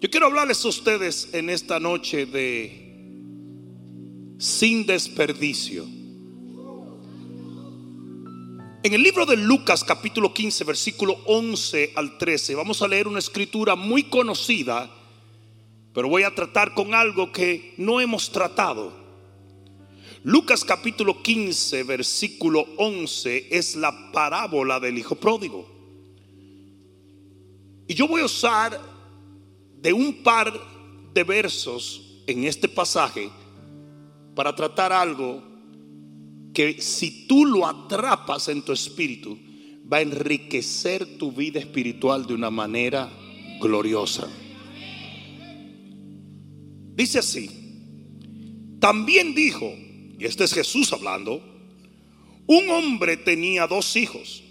Yo quiero hablarles a ustedes en esta noche de sin desperdicio. En el libro de Lucas capítulo 15 versículo 11 al 13 vamos a leer una escritura muy conocida, pero voy a tratar con algo que no hemos tratado. Lucas capítulo 15 versículo 11 es la parábola del hijo pródigo. Y yo voy a usar de un par de versos en este pasaje para tratar algo que si tú lo atrapas en tu espíritu, va a enriquecer tu vida espiritual de una manera gloriosa. Dice así, también dijo, y este es Jesús hablando, un hombre tenía dos hijos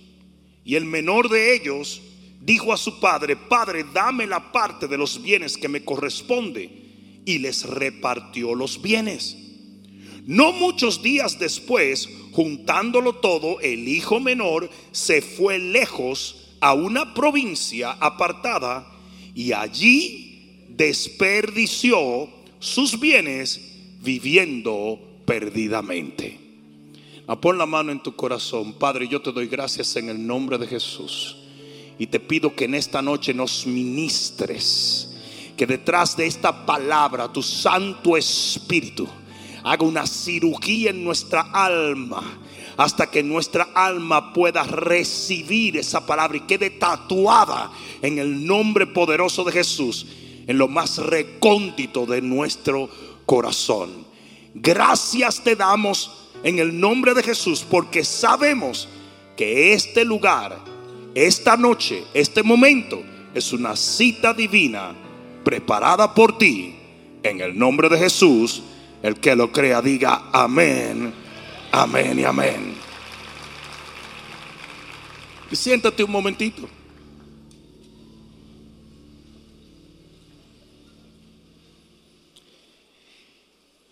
y el menor de ellos dijo a su padre, Padre, dame la parte de los bienes que me corresponde. Y les repartió los bienes. No muchos días después, juntándolo todo, el hijo menor se fue lejos a una provincia apartada y allí desperdició sus bienes viviendo perdidamente. pon la mano en tu corazón, Padre, yo te doy gracias en el nombre de Jesús y te pido que en esta noche nos ministres, que detrás de esta palabra tu Santo Espíritu haga una cirugía en nuestra alma hasta que nuestra alma pueda recibir esa palabra y quede tatuada en el nombre poderoso de Jesús, en lo más recóndito de nuestro corazón. Gracias te damos en el nombre de Jesús porque sabemos que este lugar esta noche, este momento, es una cita divina preparada por ti. En el nombre de Jesús, el que lo crea diga amén, amén y amén. Siéntate un momentito.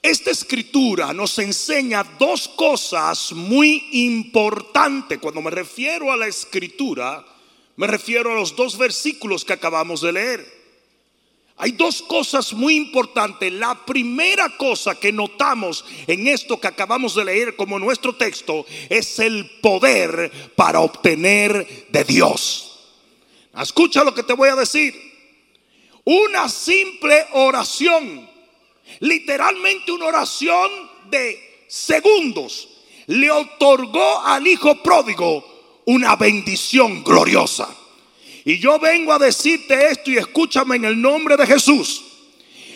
Esta escritura nos enseña dos cosas muy importantes. Cuando me refiero a la escritura, me refiero a los dos versículos que acabamos de leer. Hay dos cosas muy importantes. La primera cosa que notamos en esto que acabamos de leer como nuestro texto es el poder para obtener de Dios. Escucha lo que te voy a decir. Una simple oración literalmente una oración de segundos, le otorgó al hijo pródigo una bendición gloriosa. Y yo vengo a decirte esto y escúchame en el nombre de Jesús.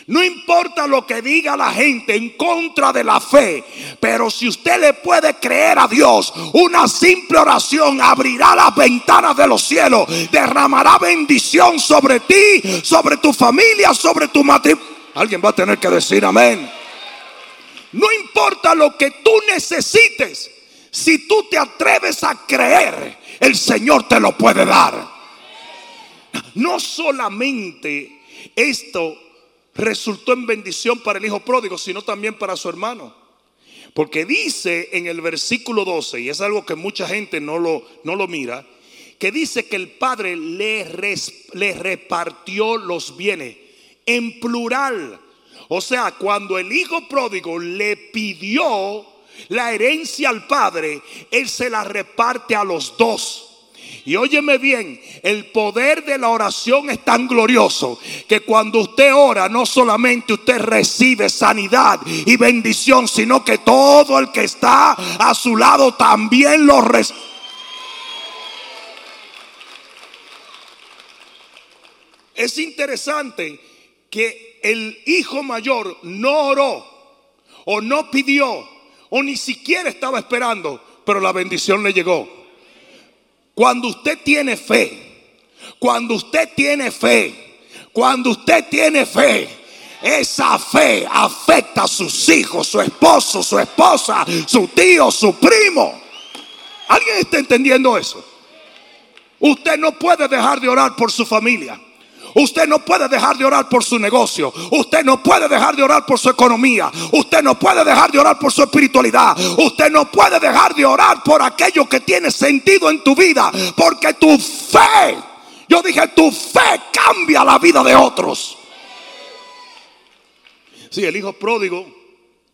No importa lo que diga la gente en contra de la fe, pero si usted le puede creer a Dios, una simple oración abrirá las ventanas de los cielos, derramará bendición sobre ti, sobre tu familia, sobre tu matrimonio Alguien va a tener que decir amén. No importa lo que tú necesites, si tú te atreves a creer, el Señor te lo puede dar. No solamente esto resultó en bendición para el hijo pródigo, sino también para su hermano. Porque dice en el versículo 12, y es algo que mucha gente no lo, no lo mira, que dice que el padre le, le repartió los bienes en plural. O sea, cuando el hijo pródigo le pidió la herencia al padre, él se la reparte a los dos. Y óyeme bien, el poder de la oración es tan glorioso que cuando usted ora, no solamente usted recibe sanidad y bendición, sino que todo el que está a su lado también lo recibe. Es interesante que el hijo mayor no oró o no pidió o ni siquiera estaba esperando, pero la bendición le llegó. Cuando usted tiene fe, cuando usted tiene fe, cuando usted tiene fe, esa fe afecta a sus hijos, su esposo, su esposa, su tío, su primo. ¿Alguien está entendiendo eso? Usted no puede dejar de orar por su familia. Usted no puede dejar de orar por su negocio. Usted no puede dejar de orar por su economía. Usted no puede dejar de orar por su espiritualidad. Usted no puede dejar de orar por aquello que tiene sentido en tu vida. Porque tu fe, yo dije, tu fe cambia la vida de otros. Sí, el hijo pródigo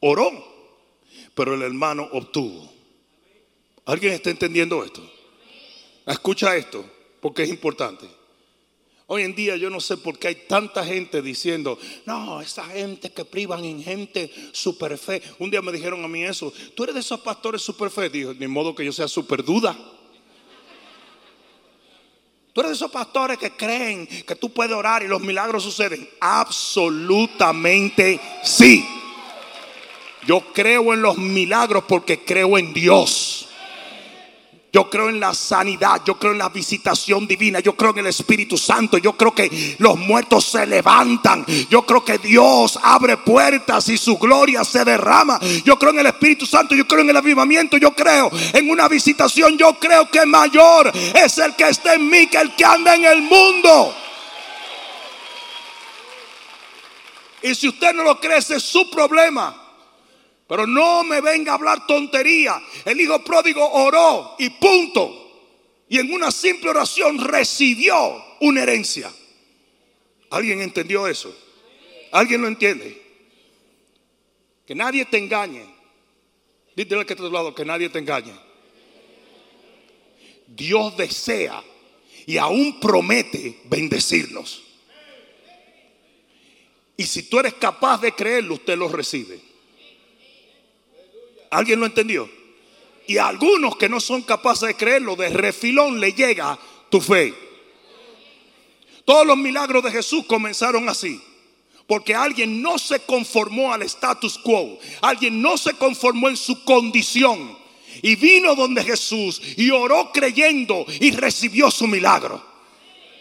oró, pero el hermano obtuvo. ¿Alguien está entendiendo esto? Escucha esto, porque es importante. Hoy en día yo no sé por qué hay tanta gente diciendo, no, esa gente que privan en gente super fe. Un día me dijeron a mí eso, tú eres de esos pastores super fe. Dijo, ni modo que yo sea super duda. Tú eres de esos pastores que creen que tú puedes orar y los milagros suceden. Absolutamente sí. Yo creo en los milagros porque creo en Dios. Yo creo en la sanidad, yo creo en la visitación divina, yo creo en el Espíritu Santo, yo creo que los muertos se levantan, yo creo que Dios abre puertas y su gloria se derrama. Yo creo en el Espíritu Santo, yo creo en el avivamiento, yo creo en una visitación, yo creo que mayor es el que está en mí que el que anda en el mundo. Y si usted no lo cree, ese es su problema. Pero no me venga a hablar tontería. El hijo pródigo oró y punto. Y en una simple oración recibió una herencia. ¿Alguien entendió eso? ¿Alguien lo entiende? Que nadie te engañe. Dítele que está a tu lado, que nadie te engañe. Dios desea y aún promete bendecirnos. Y si tú eres capaz de creerlo, usted lo recibe. ¿Alguien lo entendió? Y a algunos que no son capaces de creerlo, de refilón le llega tu fe. Todos los milagros de Jesús comenzaron así. Porque alguien no se conformó al status quo. Alguien no se conformó en su condición. Y vino donde Jesús y oró creyendo y recibió su milagro.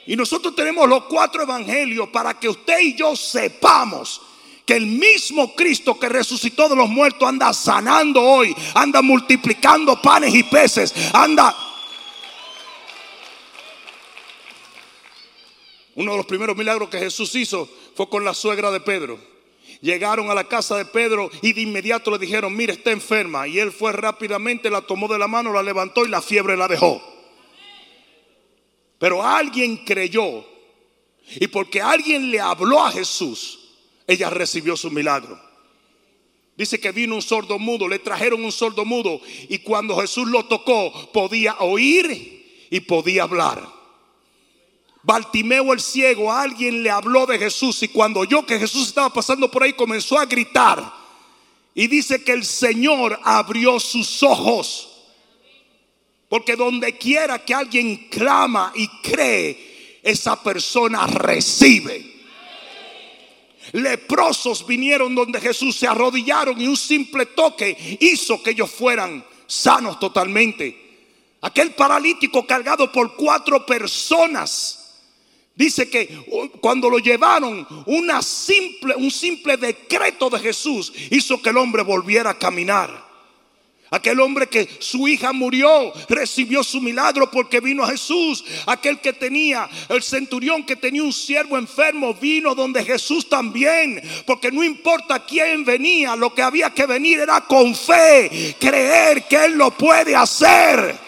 Y nosotros tenemos los cuatro evangelios para que usted y yo sepamos que el mismo Cristo que resucitó de los muertos anda sanando hoy, anda multiplicando panes y peces, anda... Uno de los primeros milagros que Jesús hizo fue con la suegra de Pedro. Llegaron a la casa de Pedro y de inmediato le dijeron, mire, está enferma. Y él fue rápidamente, la tomó de la mano, la levantó y la fiebre la dejó. Pero alguien creyó. Y porque alguien le habló a Jesús, ella recibió su milagro. Dice que vino un sordo mudo, le trajeron un sordo mudo y cuando Jesús lo tocó podía oír y podía hablar. Baltimeo el ciego, alguien le habló de Jesús y cuando oyó que Jesús estaba pasando por ahí comenzó a gritar. Y dice que el Señor abrió sus ojos. Porque donde quiera que alguien clama y cree, esa persona recibe. Leprosos vinieron donde Jesús se arrodillaron y un simple toque hizo que ellos fueran sanos totalmente. Aquel paralítico cargado por cuatro personas. Dice que cuando lo llevaron, una simple, un simple decreto de Jesús hizo que el hombre volviera a caminar. Aquel hombre que su hija murió recibió su milagro porque vino a Jesús. Aquel que tenía, el centurión que tenía un siervo enfermo, vino donde Jesús también. Porque no importa quién venía, lo que había que venir era con fe, creer que Él lo puede hacer.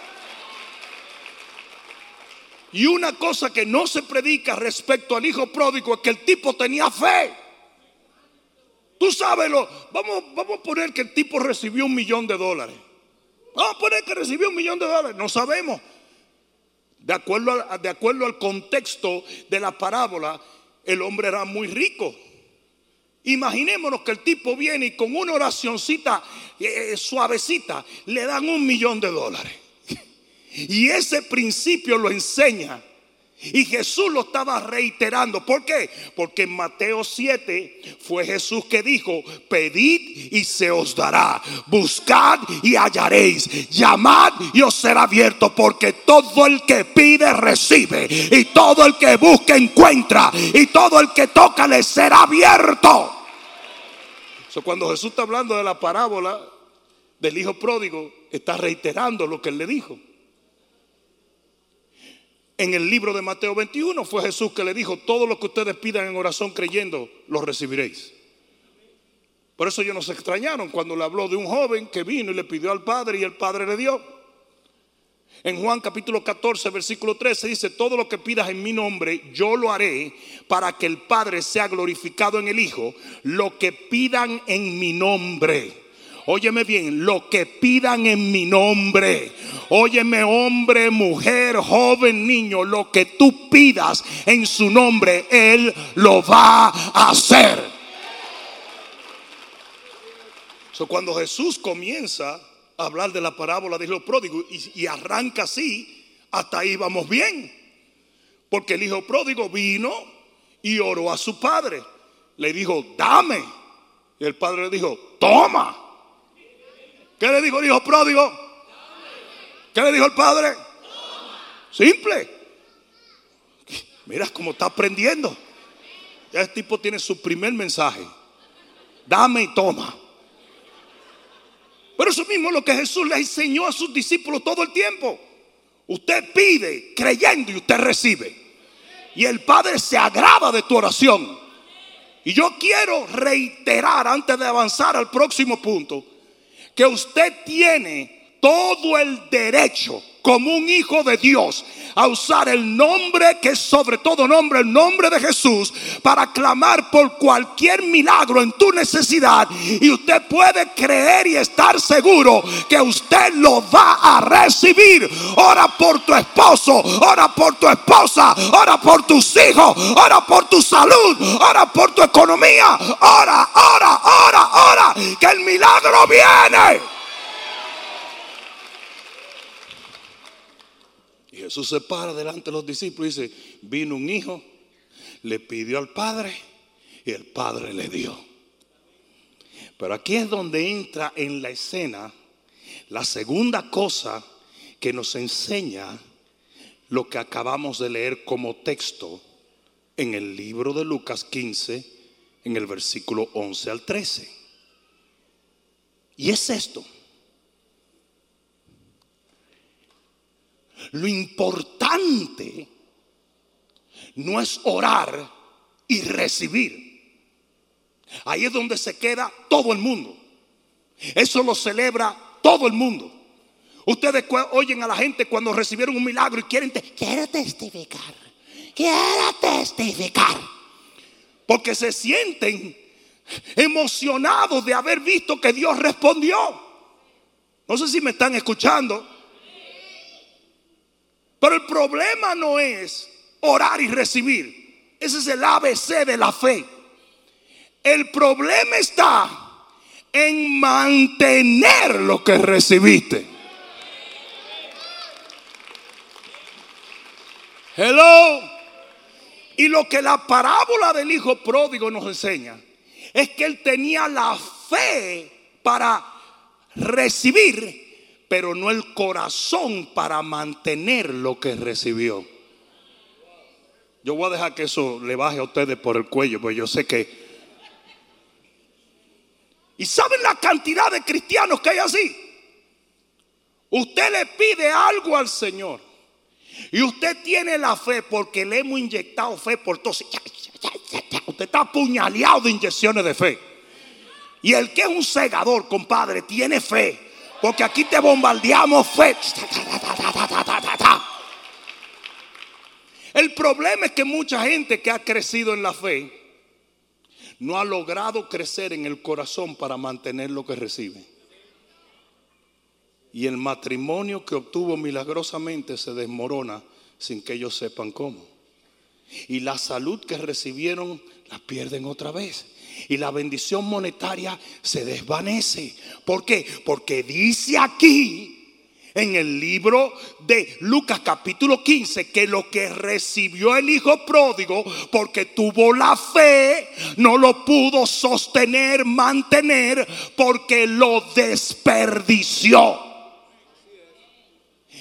Y una cosa que no se predica respecto al hijo pródigo es que el tipo tenía fe. Tú sabes, lo, vamos, vamos a poner que el tipo recibió un millón de dólares. Vamos a poner que recibió un millón de dólares. No sabemos. De acuerdo, de acuerdo al contexto de la parábola, el hombre era muy rico. Imaginémonos que el tipo viene y con una oracioncita eh, eh, suavecita le dan un millón de dólares. Y ese principio lo enseña y Jesús lo estaba reiterando. ¿Por qué? Porque en Mateo 7 fue Jesús que dijo, pedid y se os dará, buscad y hallaréis, llamad y os será abierto, porque todo el que pide recibe, y todo el que busca encuentra, y todo el que toca le será abierto. cuando Jesús está hablando de la parábola del hijo pródigo, está reiterando lo que él le dijo. En el libro de Mateo 21 fue Jesús que le dijo, todo lo que ustedes pidan en oración creyendo, lo recibiréis. Por eso ellos no se extrañaron cuando le habló de un joven que vino y le pidió al padre y el padre le dio. En Juan capítulo 14, versículo 13 dice, todo lo que pidas en mi nombre, yo lo haré para que el Padre sea glorificado en el Hijo. Lo que pidan en mi nombre. Óyeme bien, lo que pidan en mi nombre. Óyeme hombre, mujer, joven, niño, lo que tú pidas en su nombre, Él lo va a hacer. So, cuando Jesús comienza hablar de la parábola de los pródigos y arranca así, hasta ahí vamos bien. Porque el hijo pródigo vino y oró a su padre. Le dijo, dame. Y el padre le dijo, toma. ¿Qué le dijo el hijo pródigo? ¿Qué le dijo el padre? Simple. Mira cómo está aprendiendo. Ya este tipo tiene su primer mensaje. Dame y toma. Pero eso mismo es lo que Jesús le enseñó a sus discípulos todo el tiempo. Usted pide creyendo y usted recibe. Y el Padre se agrada de tu oración. Y yo quiero reiterar antes de avanzar al próximo punto que usted tiene todo el derecho como un hijo de Dios a usar el nombre que es sobre todo nombre, el nombre de Jesús, para clamar por cualquier milagro en tu necesidad. Y usted puede creer y estar seguro que usted lo va a recibir. Ora por tu esposo, ora por tu esposa, ora por tus hijos, ora por tu salud, ora por tu economía. Ora, ora, ora, ora, que el milagro viene. Jesús se para delante de los discípulos y dice, vino un hijo, le pidió al Padre y el Padre le dio. Pero aquí es donde entra en la escena la segunda cosa que nos enseña lo que acabamos de leer como texto en el libro de Lucas 15, en el versículo 11 al 13. Y es esto. Lo importante no es orar y recibir. Ahí es donde se queda todo el mundo. Eso lo celebra todo el mundo. Ustedes oyen a la gente cuando recibieron un milagro y quieren quiero testificar. Quiero testificar. Porque se sienten emocionados de haber visto que Dios respondió. No sé si me están escuchando. Pero el problema no es orar y recibir. Ese es el ABC de la fe. El problema está en mantener lo que recibiste. Hello. Y lo que la parábola del hijo pródigo nos enseña es que él tenía la fe para recibir pero no el corazón para mantener lo que recibió. Yo voy a dejar que eso le baje a ustedes por el cuello, pues yo sé que... ¿Y saben la cantidad de cristianos que hay así? Usted le pide algo al Señor y usted tiene la fe porque le hemos inyectado fe por todos. Usted está apuñaleado de inyecciones de fe. Y el que es un segador, compadre, tiene fe. Porque aquí te bombardeamos fe. El problema es que mucha gente que ha crecido en la fe no ha logrado crecer en el corazón para mantener lo que recibe. Y el matrimonio que obtuvo milagrosamente se desmorona sin que ellos sepan cómo. Y la salud que recibieron la pierden otra vez y la bendición monetaria se desvanece. ¿Por qué? Porque dice aquí en el libro de Lucas capítulo 15 que lo que recibió el hijo pródigo porque tuvo la fe no lo pudo sostener, mantener porque lo desperdició.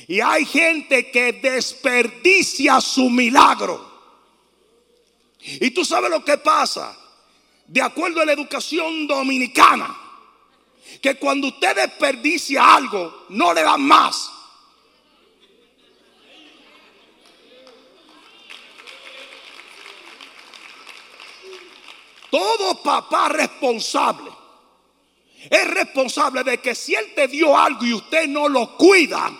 Y hay gente que desperdicia su milagro. Y tú sabes lo que pasa de acuerdo a la educación dominicana, que cuando usted desperdicia algo, no le dan más. Todo papá responsable es responsable de que si él te dio algo y usted no lo cuida,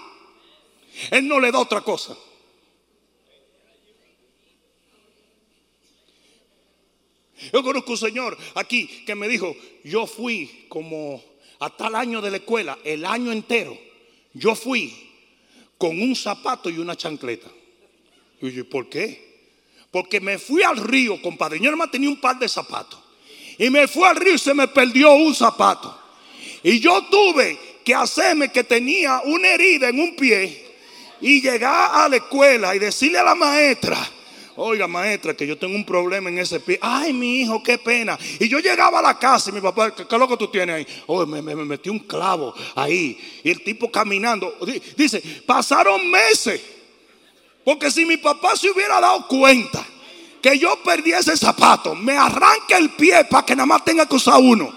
Él no le da otra cosa. Yo conozco un señor aquí que me dijo, yo fui como a tal año de la escuela, el año entero, yo fui con un zapato y una chancleta. Y yo, ¿por qué? Porque me fui al río, compadre. Yo más tenía un par de zapatos. Y me fui al río y se me perdió un zapato. Y yo tuve que hacerme que tenía una herida en un pie y llegar a la escuela y decirle a la maestra, oiga maestra, que yo tengo un problema en ese pie. Ay, mi hijo, qué pena. Y yo llegaba a la casa y mi papá, ¿qué, es lo que tú tienes ahí? Oh, me, me, metí un clavo ahí. Y el tipo caminando. Dice, pasaron meses. Porque si mi papá se hubiera dado cuenta que yo perdí ese zapato, me arranca el pie para que nada más tenga que usar uno.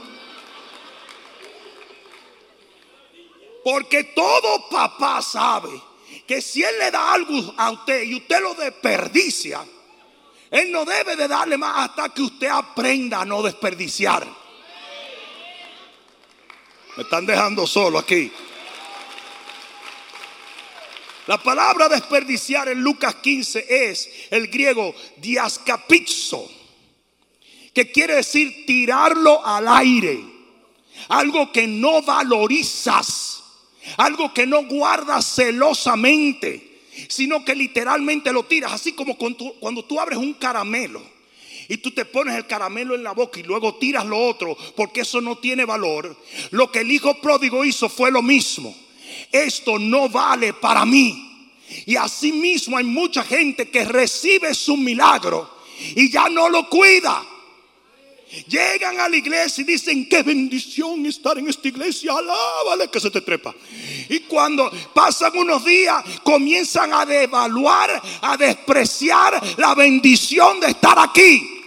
Porque todo papá sabe que si él le da algo a usted y usted lo desperdicia, él no debe de darle más hasta que usted aprenda a no desperdiciar. Me están dejando solo aquí. La palabra desperdiciar en Lucas 15 es el griego diascapizo, que quiere decir tirarlo al aire, algo que no valorizas algo que no guardas celosamente, sino que literalmente lo tiras, así como cuando tú, abres un caramelo y tú te pones el caramelo en la boca y luego tiras lo otro porque eso no tiene valor. Lo que el hijo pródigo hizo fue lo mismo. Esto no vale para mí. Y así mismo hay mucha gente que recibe su milagro y ya no lo cuida. Llegan a la iglesia y dicen, qué bendición estar en esta iglesia, alábale que se te trepa. Y cuando pasan unos días, comienzan a devaluar, a despreciar la bendición de estar aquí.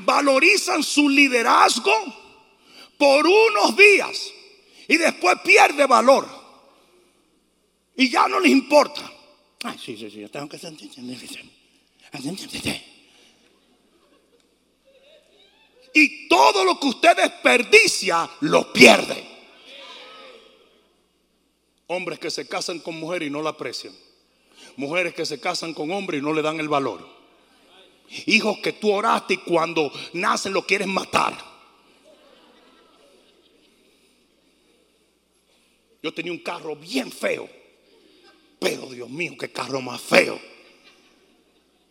Valorizan su liderazgo por unos días y después pierde valor. Y ya no les importa. Ay, sí, sí, sí, tengo que y todo lo que usted desperdicia lo pierde. Hombres que se casan con mujeres y no la aprecian. Mujeres que se casan con hombres y no le dan el valor. Hijos que tú oraste y cuando nacen lo quieren matar. Yo tenía un carro bien feo. Pero Dios mío, qué carro más feo.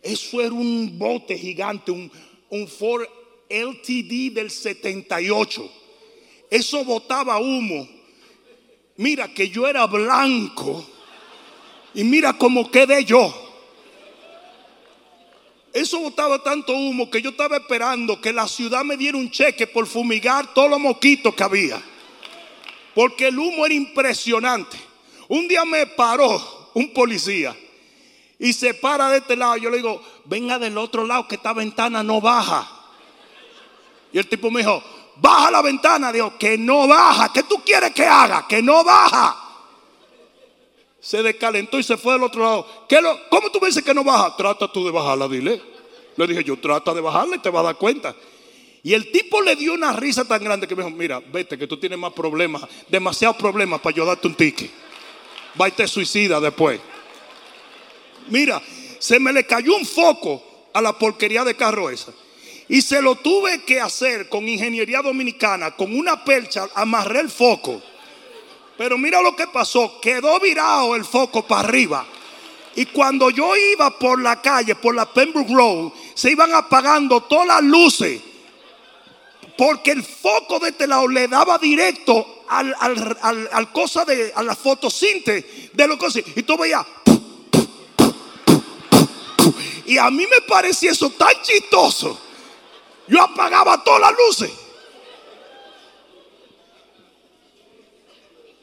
Eso era un bote gigante, un, un Ford LTD del 78. Eso botaba humo. Mira que yo era blanco. Y mira cómo quedé yo. Eso botaba tanto humo que yo estaba esperando que la ciudad me diera un cheque por fumigar todos los mosquitos que había. Porque el humo era impresionante. Un día me paró un policía y se para de este lado. Yo le digo, venga del otro lado que esta ventana no baja. Y el tipo me dijo, baja la ventana. Dijo, que no baja. ¿Qué tú quieres que haga? Que no baja. Se descalentó y se fue al otro lado. ¿Qué lo, ¿Cómo tú me dices que no baja? Trata tú de bajarla, dile. Le dije yo, trata de bajarla y te vas a dar cuenta. Y el tipo le dio una risa tan grande que me dijo, mira, vete que tú tienes más problemas, demasiados problemas para yo darte un ticket. Va y te suicida después. Mira, se me le cayó un foco a la porquería de carro esa. Y se lo tuve que hacer con ingeniería dominicana, con una percha, amarré el foco. Pero mira lo que pasó, quedó virado el foco para arriba. Y cuando yo iba por la calle, por la Pembroke Road, se iban apagando todas las luces. Porque el foco de este lado le daba directo al, al, cosa de a la fotosíntesis de lo que Y tú veías. Y a mí me parecía eso tan chistoso. Yo apagaba todas las luces.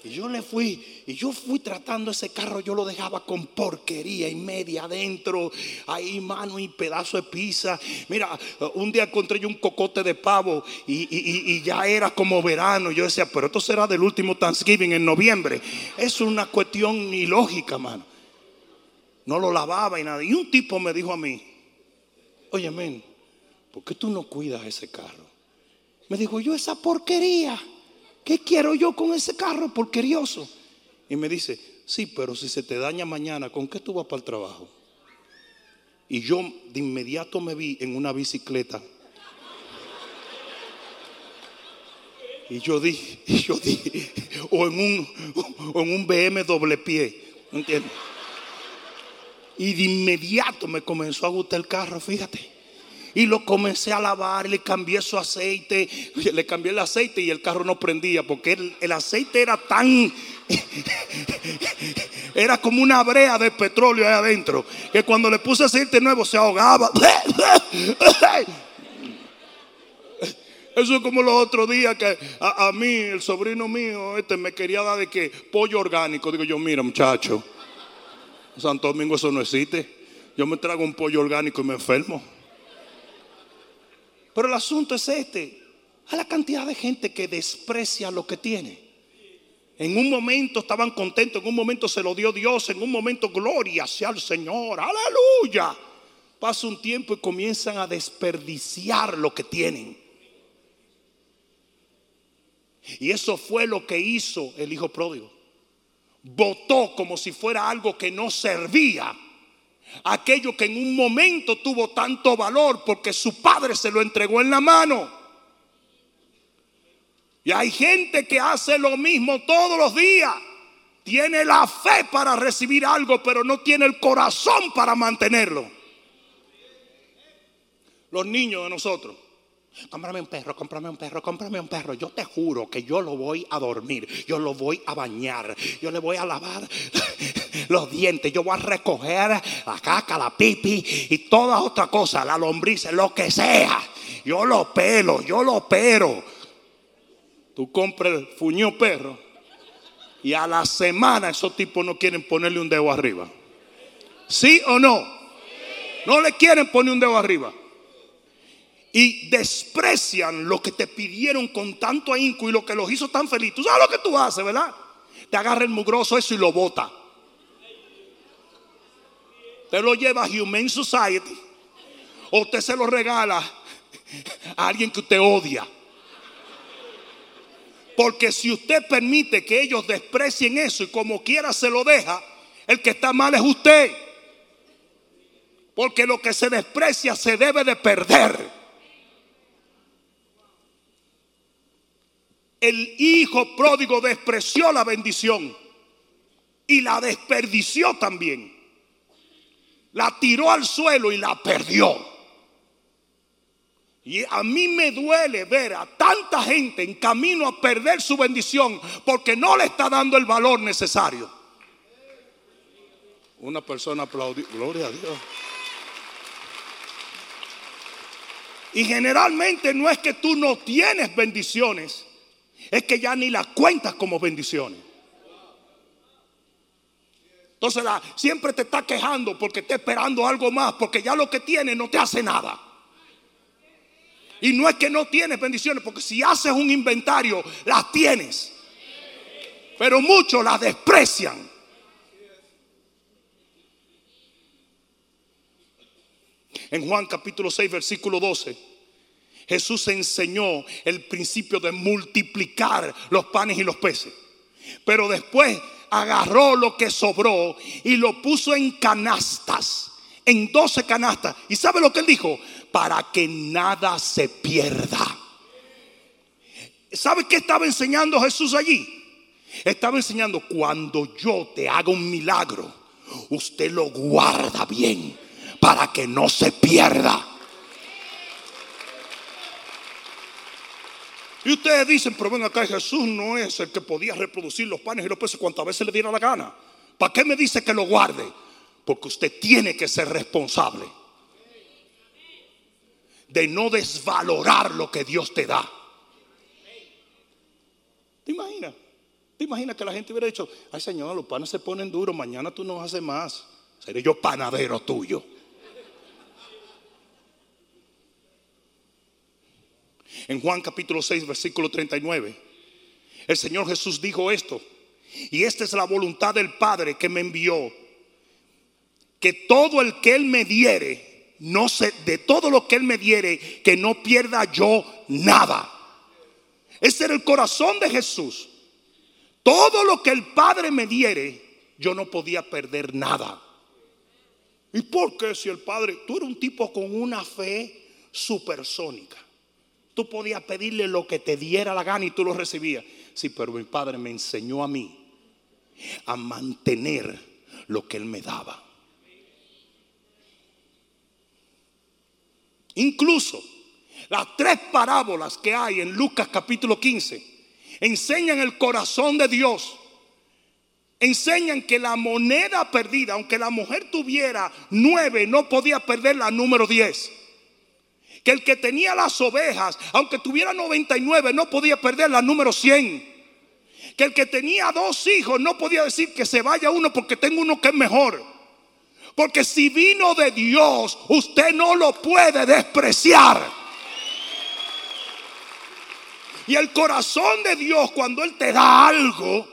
Y yo le fui, y yo fui tratando ese carro, yo lo dejaba con porquería y media adentro, ahí mano y pedazo de pizza. Mira, un día encontré yo un cocote de pavo y, y ya era como verano. Yo decía, pero esto será del último Thanksgiving en noviembre. Es una cuestión ilógica, mano. No lo lavaba y nada. Y un tipo me dijo a mí, oye, men, ¿por qué tú no cuidas ese carro? Me dijo, yo esa porquería, ¿qué quiero yo con ese carro porquerioso? Y me dice, sí, pero si se te daña mañana, ¿con qué tú vas para el trabajo? Y yo de inmediato me vi en una bicicleta. Y yo dije, y yo o en un, o en un BM doble pie, ¿entiendes? Y de inmediato me comenzó a gustar el carro, fíjate. Y lo comencé a lavar, le cambié su aceite, le cambié el aceite y el carro no prendía porque el, el aceite era tan, era como una brea de petróleo ahí adentro, que cuando le puse aceite nuevo se ahogaba. Eso es como los otros días que a, a, mí, el sobrino mío, este me quería dar de que pollo orgánico. Digo yo, mira muchacho, Santo Domingo eso no existe. Yo me trago un pollo orgánico y me enfermo. Pero el asunto es este. A la cantidad de gente que desprecia lo que tiene. En un momento estaban contentos, en un momento se lo dio Dios, en un momento gloria sea el Señor, aleluya. Pasa un tiempo y comienzan a desperdiciar lo que tienen. Y eso fue lo que hizo el hijo pródigo. Votó como si fuera algo que no servía. Aquello que en un momento tuvo tanto valor porque su padre se lo entregó en la mano. Y hay gente que hace lo mismo todos los días. Tiene la fe para recibir algo, pero no tiene el corazón para mantenerlo. Los niños de nosotros Cómprame un perro, cómprame un perro, cómprame un perro. Yo te juro que yo lo voy a dormir, yo lo voy a bañar, yo le voy a lavar los dientes, yo voy a recoger la caca, la pipi y toda otra cosa, la lombriz, lo que sea. Yo lo pelo, yo lo pero. Tú compras el fuño perro y a la semana esos tipos no quieren ponerle un dedo arriba. ¿Sí o no? No le quieren poner un dedo arriba y desprecian lo que te pidieron con tanto ahínco y lo que los hizo tan feliz. Tú sabes lo que tú haces, ¿verdad? Te agarra el mugroso eso y lo bota. Te lo lleva a Human Society o usted se lo regala a alguien que usted odia. Porque si usted permite que ellos desprecien eso y como quiera se lo deja, el que está mal es usted. Porque lo que se desprecia se debe de perder. El hijo pródigo despreció la bendición y la desperdició también. La tiró al suelo y la perdió. Y a mí me duele ver a tanta gente en camino a perder su bendición porque no le está dando el valor necesario. Una persona aplaudió, gloria a Dios. Y generalmente no es que tú no tienes bendiciones, es que ya ni las cuentas como bendiciones. Entonces siempre te está quejando porque está esperando algo más, porque ya lo que tienes no te hace nada. Y no es que no tienes bendiciones, porque si haces un inventario, las tienes. Pero muchos las desprecian. En Juan capítulo 6, versículo 12. Jesús enseñó el principio de multiplicar los panes y los peces. Pero después agarró lo que sobró y lo puso en canastas, en doce canastas. ¿Y sabe lo que él dijo? Para que nada se pierda. ¿Sabe qué estaba enseñando Jesús allí? Estaba enseñando cuando yo te haga un milagro, usted lo guarda bien para que no se pierda. Y ustedes dicen, pero ven acá, Jesús no es el que podía reproducir los panes y los peces cuantas veces le diera la gana. ¿Para qué me dice que lo guarde? Porque usted tiene que ser responsable de no desvalorar lo que Dios te da. ¿Te imaginas? ¿Te imaginas que la gente hubiera dicho, ay Señor, los panes se ponen duros, mañana tú no haces más? Seré yo panadero tuyo. En Juan capítulo 6, versículo 39, el Señor Jesús dijo esto. Y esta es la voluntad del Padre que me envió. Que todo el que Él me diere, no se, de todo lo que Él me diere, que no pierda yo nada. Ese era el corazón de Jesús. todo lo que el Padre me diere, yo no podía perder nada. ¿Y por qué si el Padre, tú eres un tipo con una fe supersónica? Tú podías pedirle lo que te diera la gana y tú lo recibías. Sí, pero mi Padre me enseñó a mí a mantener lo que Él me daba. Incluso las tres parábolas que hay en Lucas capítulo 15 enseñan el corazón de Dios. Enseñan que la moneda perdida, aunque la mujer tuviera nueve, no podía perder la número diez. Que el que tenía las ovejas, aunque tuviera 99, no podía perder la número 100. Que el que tenía dos hijos no podía decir que se vaya uno porque tengo uno que es mejor. Porque si vino de Dios, usted no lo puede despreciar. Y el corazón de Dios cuando Él te da algo,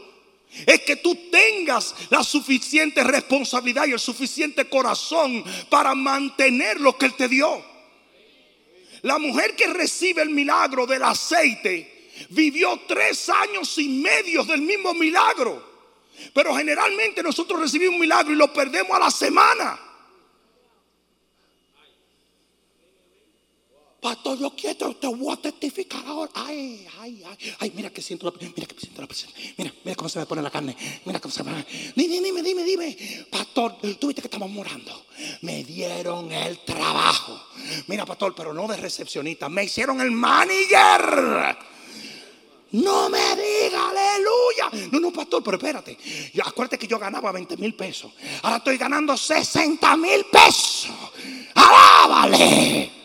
es que tú tengas la suficiente responsabilidad y el suficiente corazón para mantener lo que Él te dio. La mujer que recibe el milagro del aceite vivió tres años y medio del mismo milagro. Pero generalmente nosotros recibimos un milagro y lo perdemos a la semana. Pastor, yo quiero, te voy a testificar ahora. Ay, ay, ay, ay, mira que siento la, mira que siento la presión. Mira, mira cómo se me pone la carne. Mira cómo se me Dime, dime, dime, dime. Pastor, tú viste que estamos morando. Me dieron el trabajo. Mira, pastor, pero no de recepcionista. Me hicieron el manager. No me diga aleluya. No, no, pastor, pero espérate. acuérdate que yo ganaba 20 mil pesos. Ahora estoy ganando 60 mil pesos. Alábale.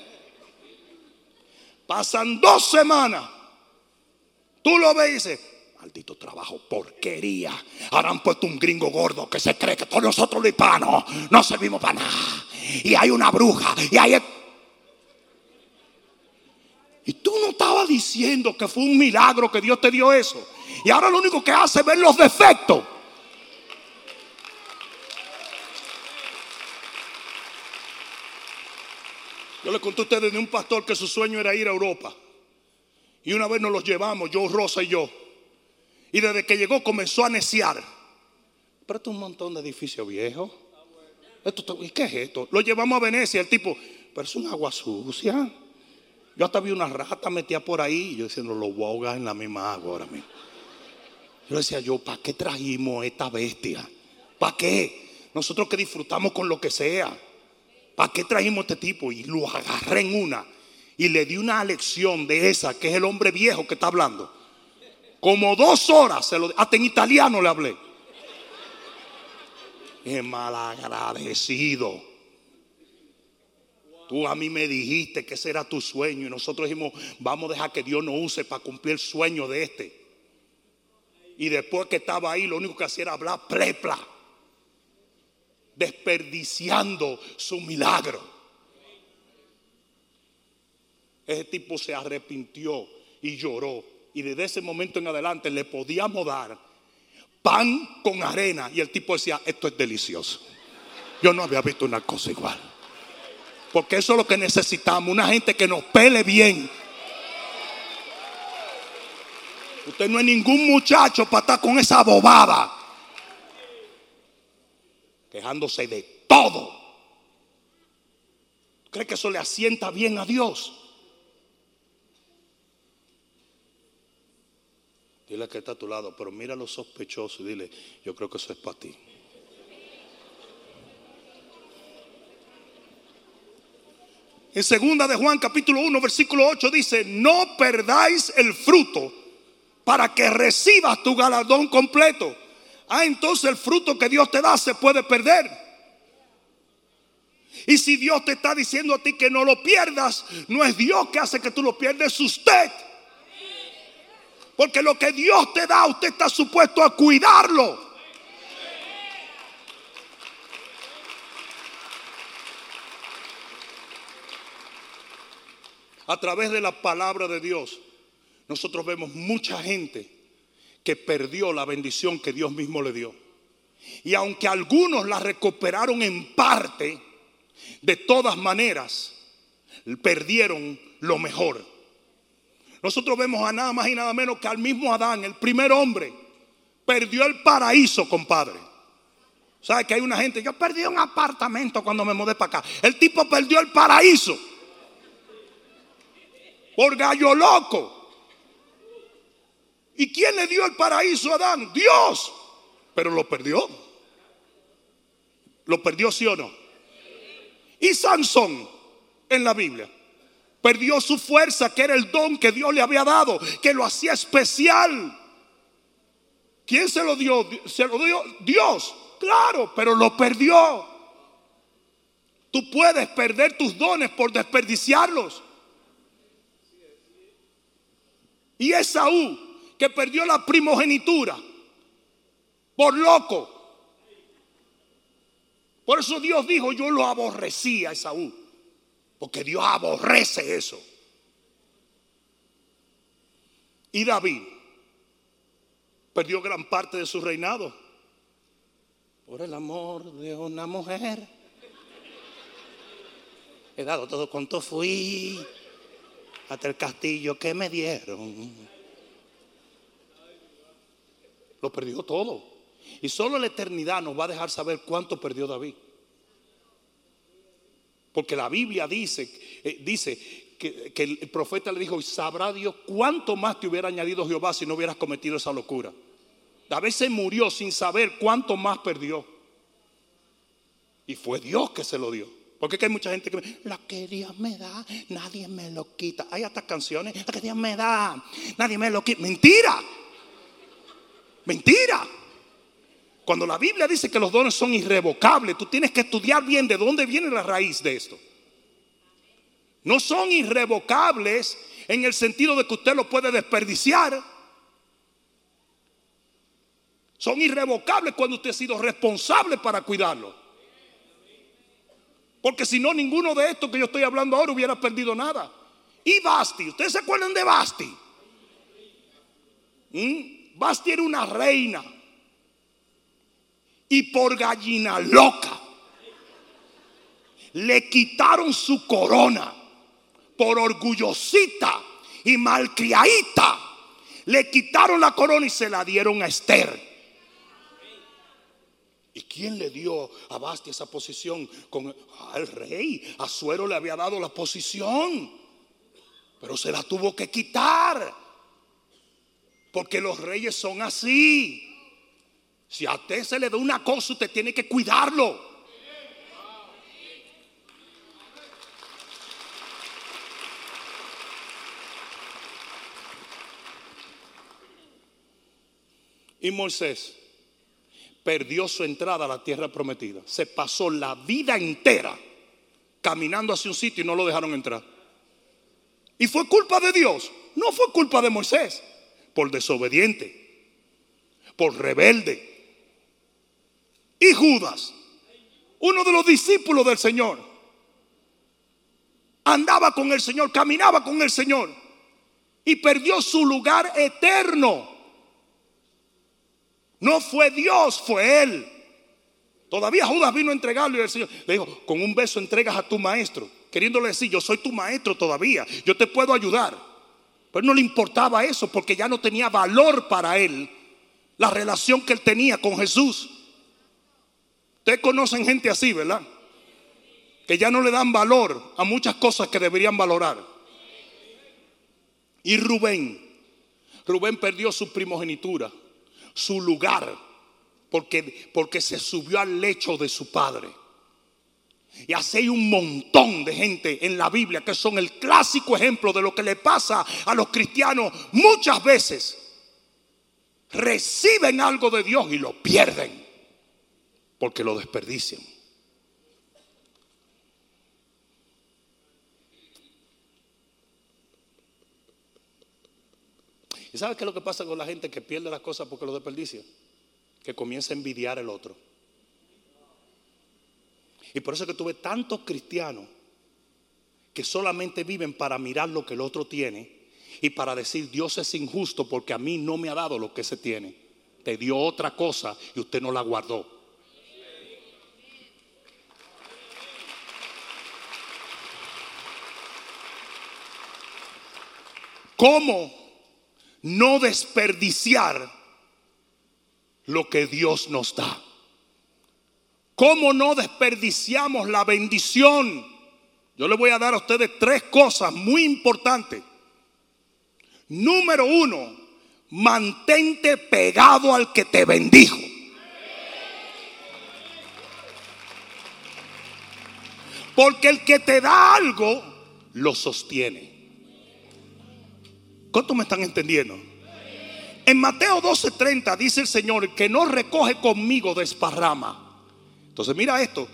Pasan dos semanas. Tú lo ves y dices, maldito trabajo, porquería. Ahora han puesto un gringo gordo que se cree que todos nosotros los hispanos no servimos para nada. Y hay una bruja. Y hay... Y tú no estabas diciendo que fue un milagro que Dios te dio eso. Y ahora lo único que hace es ver los defectos. Yo le conté a ustedes de un pastor que su sueño era ir a Europa. Y una vez nos los llevamos, yo, Rosa y yo. Y desde que llegó comenzó a neciar. Pero esto es un montón de edificios viejos. ¿Y qué es esto? Lo llevamos a Venecia. El tipo, pero es un agua sucia. Yo hasta vi una rata metida por ahí. Y yo diciendo, lo voy a en la misma agua ahora mismo. Yo decía, yo, ¿para qué trajimos esta bestia? ¿Para qué? Nosotros que disfrutamos con lo que sea. ¿Para qué trajimos este tipo? Y lo agarré en una y le di una lección de esa, que es el hombre viejo que está hablando. Como dos horas, se lo, hasta en italiano le hablé. Es malagradecido. Tú a mí me dijiste que ese era tu sueño y nosotros dijimos, vamos a dejar que Dios nos use para cumplir el sueño de este. Y después que estaba ahí, lo único que hacía era hablar plepla desperdiciando su milagro. Ese tipo se arrepintió y lloró. Y desde ese momento en adelante le podíamos dar pan con arena. Y el tipo decía, esto es delicioso. Yo no había visto una cosa igual. Porque eso es lo que necesitamos. Una gente que nos pele bien. Usted no es ningún muchacho para estar con esa bobada quejándose de todo. ¿Cree que eso le asienta bien a Dios? Dile que está a tu lado, pero mira lo sospechoso y dile, yo creo que eso es para ti. En segunda de Juan capítulo 1 versículo 8 dice, no perdáis el fruto para que recibas tu galardón completo. Ah, entonces el fruto que Dios te da se puede perder. Y si Dios te está diciendo a ti que no lo pierdas, no es Dios que hace que tú lo pierdes, es usted. Porque lo que Dios te da, usted está supuesto a cuidarlo. A través de la palabra de Dios, nosotros vemos mucha gente que perdió la bendición que Dios mismo le dio. Y aunque algunos la recuperaron en parte, de todas maneras perdieron lo mejor. Nosotros vemos a nada más y nada menos que al mismo Adán, el primer hombre. perdió el paraíso, compadre. ¿Sabe que hay una gente? Yo perdí un apartamento cuando me mudé para acá. El tipo perdió el paraíso. Por gallo loco. ¿Y quién le dio el paraíso a Adán? Dios. Pero lo perdió. ¿Lo perdió sí o no? Y Sansón en la Biblia perdió su fuerza, que era el don que Dios le había dado, que lo hacía especial. ¿Quién se lo dio? Se lo dio Dios, claro, pero lo perdió. Tú puedes perder tus dones por desperdiciarlos. Y Esaú, que perdió la primogenitura por loco. Por eso Dios dijo, yo lo aborrecía a Esaú. Porque Dios aborrece eso. Y David perdió gran parte de su reinado por el amor de una mujer. He dado todo cuanto fui hasta el castillo que me dieron. Lo perdió todo. Y solo la eternidad nos va a dejar saber cuánto perdió David. Porque la Biblia dice, eh, dice que, que, el profeta le dijo, sabrá Dios cuánto más te hubiera añadido Jehová si no hubieras cometido esa locura. David se murió sin saber cuánto más perdió. Y fue Dios que se lo dio. Porque hay mucha gente que me, lo que Dios me da, nadie me lo quita. Hay hasta canciones, lo que Dios me da, nadie me lo quita. Mentira. Mentira. Cuando la Biblia dice que los dones son irrevocables, tú tienes que estudiar bien de dónde viene la raíz de esto. No son irrevocables en el sentido de que usted lo puede desperdiciar. Son irrevocables cuando usted ha sido responsable para cuidarlo. Porque si no, ninguno de estos que yo estoy hablando ahora hubiera perdido nada. Y Basti, ¿ustedes se acuerdan de Basti? ¿Mm? Basti era una reina y por gallina loca le quitaron su corona por orgullosita y malcriadita. Le quitaron la corona y se la dieron a Esther. ¿Y quién le dio a Basti esa posición? Con al rey. A Suero le había dado la posición, pero se la tuvo que quitar. Porque los reyes son así. Si a usted se le da una cosa, usted tiene que cuidarlo. Y Moisés perdió su entrada a la tierra prometida. Se pasó la vida entera caminando hacia un sitio y no lo dejaron entrar. ¿Y fue culpa de Dios? No fue culpa de Moisés, por desobediente, por rebelde, y Judas, uno de los discípulos del Señor, andaba con el Señor, caminaba con el Señor y perdió su lugar eterno. No fue Dios, fue Él. Todavía Judas vino a entregarlo y el Señor le dijo, con un beso entregas a tu maestro, queriéndole decir, yo soy tu maestro todavía, yo te puedo ayudar. Pero no le importaba eso porque ya no tenía valor para él la relación que él tenía con Jesús. Ustedes conocen gente así, ¿verdad? Que ya no le dan valor a muchas cosas que deberían valorar. Y Rubén, Rubén perdió su primogenitura, su lugar, porque, porque se subió al lecho de su padre. Y así hay un montón de gente en la Biblia que son el clásico ejemplo de lo que le pasa a los cristianos muchas veces. Reciben algo de Dios y lo pierden porque lo desperdician. ¿Y sabes qué es lo que pasa con la gente que pierde las cosas porque lo desperdicia? Que comienza a envidiar el otro. Y por eso es que tuve tantos cristianos que solamente viven para mirar lo que el otro tiene y para decir Dios es injusto porque a mí no me ha dado lo que se tiene. Te dio otra cosa y usted no la guardó. ¿Cómo no desperdiciar lo que Dios nos da. ¿Cómo no desperdiciamos la bendición? Yo le voy a dar a ustedes tres cosas muy importantes. Número uno, mantente pegado al que te bendijo. Porque el que te da algo, lo sostiene. ¿Cuántos me están entendiendo? En Mateo 12:30 dice el Señor que no recoge conmigo desparrama. Entonces mira esto,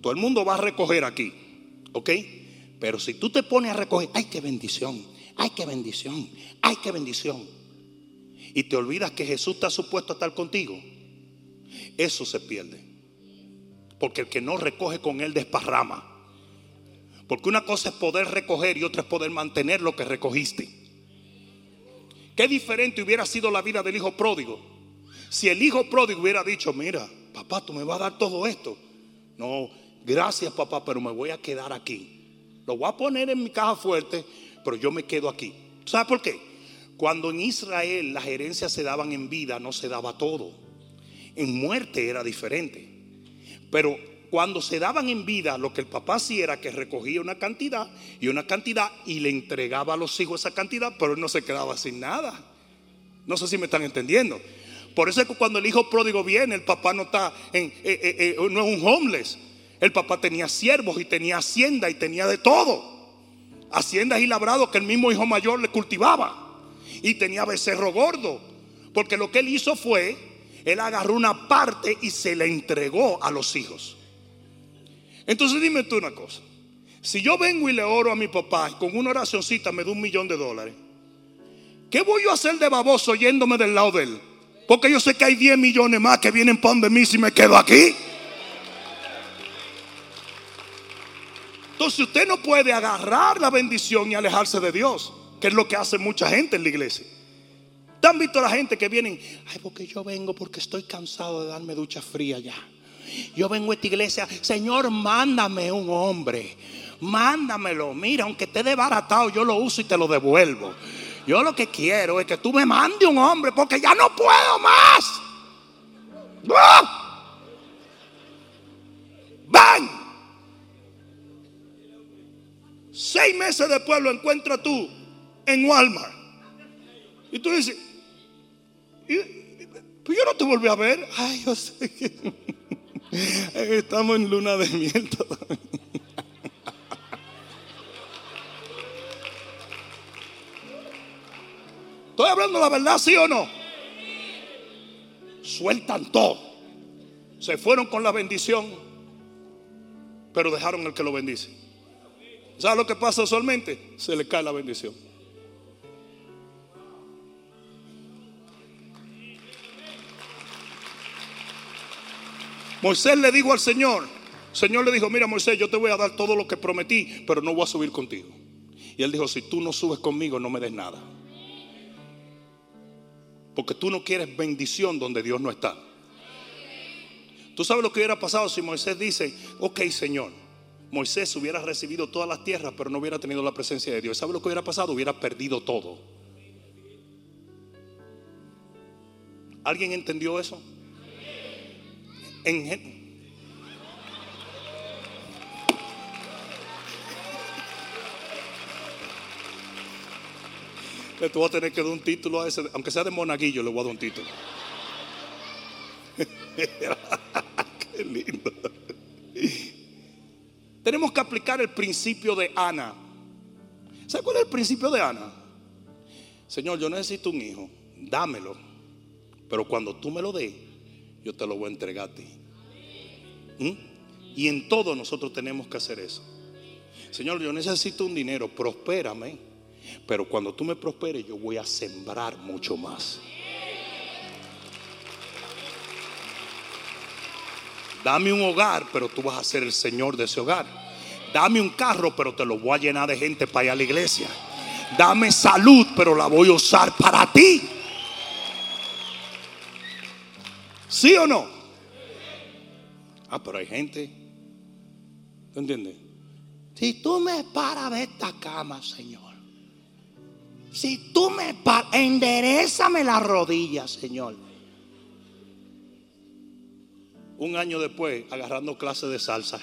todo el mundo va a recoger aquí, ¿ok? Pero si tú te pones a recoger, ay, qué bendición, ay, qué bendición, ay, qué bendición. Y te olvidas que Jesús está supuesto a estar contigo. Eso se pierde. Porque el que no recoge con él desparrama. Porque una cosa es poder recoger y otra es poder mantener lo que recogiste. Qué diferente hubiera sido la vida del hijo pródigo. Si el hijo pródigo hubiera dicho, mira, papá, tú me vas a dar todo esto. No, gracias papá, pero me voy a quedar aquí. Lo voy a poner en mi caja fuerte, pero yo me quedo aquí. ¿Sabes por qué? Cuando en Israel las herencias se daban en vida, no se daba todo. En muerte era diferente. Pero cuando se daban en vida, lo que el papá hacía era que recogía una cantidad y una cantidad y le entregaba a los hijos esa cantidad, pero él no se quedaba sin nada. No sé si me están entendiendo. Por eso es que cuando el hijo pródigo viene, el papá no está en, eh, eh, eh, no es un homeless. El papá tenía siervos y tenía hacienda y tenía de todo. Haciendas y labrados que el mismo hijo mayor le cultivaba. Y tenía becerro gordo. Porque lo que él hizo fue, él agarró una parte y se la entregó a los hijos. Entonces dime tú una cosa. Si yo vengo y le oro a mi papá con una oracioncita me da un millón de dólares, ¿qué voy a hacer de baboso yéndome del lado de él? Porque yo sé que hay 10 millones más que vienen para de mí si me quedo aquí. Entonces usted no puede agarrar la bendición y alejarse de Dios, que es lo que hace mucha gente en la iglesia. ¿Te han visto a la gente que vienen? Ay, porque yo vengo porque estoy cansado de darme ducha fría ya. Yo vengo a esta iglesia, Señor, mándame un hombre. Mándamelo. Mira, aunque esté desbaratado, yo lo uso y te lo devuelvo. Yo lo que quiero es que tú me mandes un hombre porque ya no puedo más. ¡Van! Seis meses después lo encuentras tú en Walmart. Y tú dices, pues yo no te volví a ver. Ay, yo sé que... Estamos en luna de miel todavía. ¿Estoy hablando la verdad, sí o no? Sueltan todo. Se fueron con la bendición, pero dejaron el que lo bendice. ¿Sabes lo que pasa usualmente? Se le cae la bendición. Moisés le dijo al Señor, Señor le dijo, mira Moisés, yo te voy a dar todo lo que prometí, pero no voy a subir contigo. Y él dijo, si tú no subes conmigo, no me des nada. Porque tú no quieres bendición donde Dios no está. Tú sabes lo que hubiera pasado si Moisés dice, ok Señor, Moisés hubiera recibido todas las tierras, pero no hubiera tenido la presencia de Dios. ¿Sabe lo que hubiera pasado? Hubiera perdido todo. ¿Alguien entendió eso? en Le voy a tener que dar un título a ese, aunque sea de monaguillo, le voy a dar un título. Qué lindo. Tenemos que aplicar el principio de Ana. ¿Sabe cuál es el principio de Ana? Señor, yo necesito un hijo, dámelo. Pero cuando tú me lo des, yo te lo voy a entregar a ti. ¿Mm? Y en todo nosotros tenemos que hacer eso. Señor, yo necesito un dinero, prospérame. Pero cuando tú me prosperes, yo voy a sembrar mucho más. Dame un hogar, pero tú vas a ser el Señor de ese hogar. Dame un carro, pero te lo voy a llenar de gente para ir a la iglesia. Dame salud, pero la voy a usar para ti. ¿Sí o no? Ah, pero hay gente. ¿Tú entiendes? Si tú me paras de esta cama, Señor. Si tú me paras, enderezame las rodillas, Señor. un año después agarrando clases de salsa.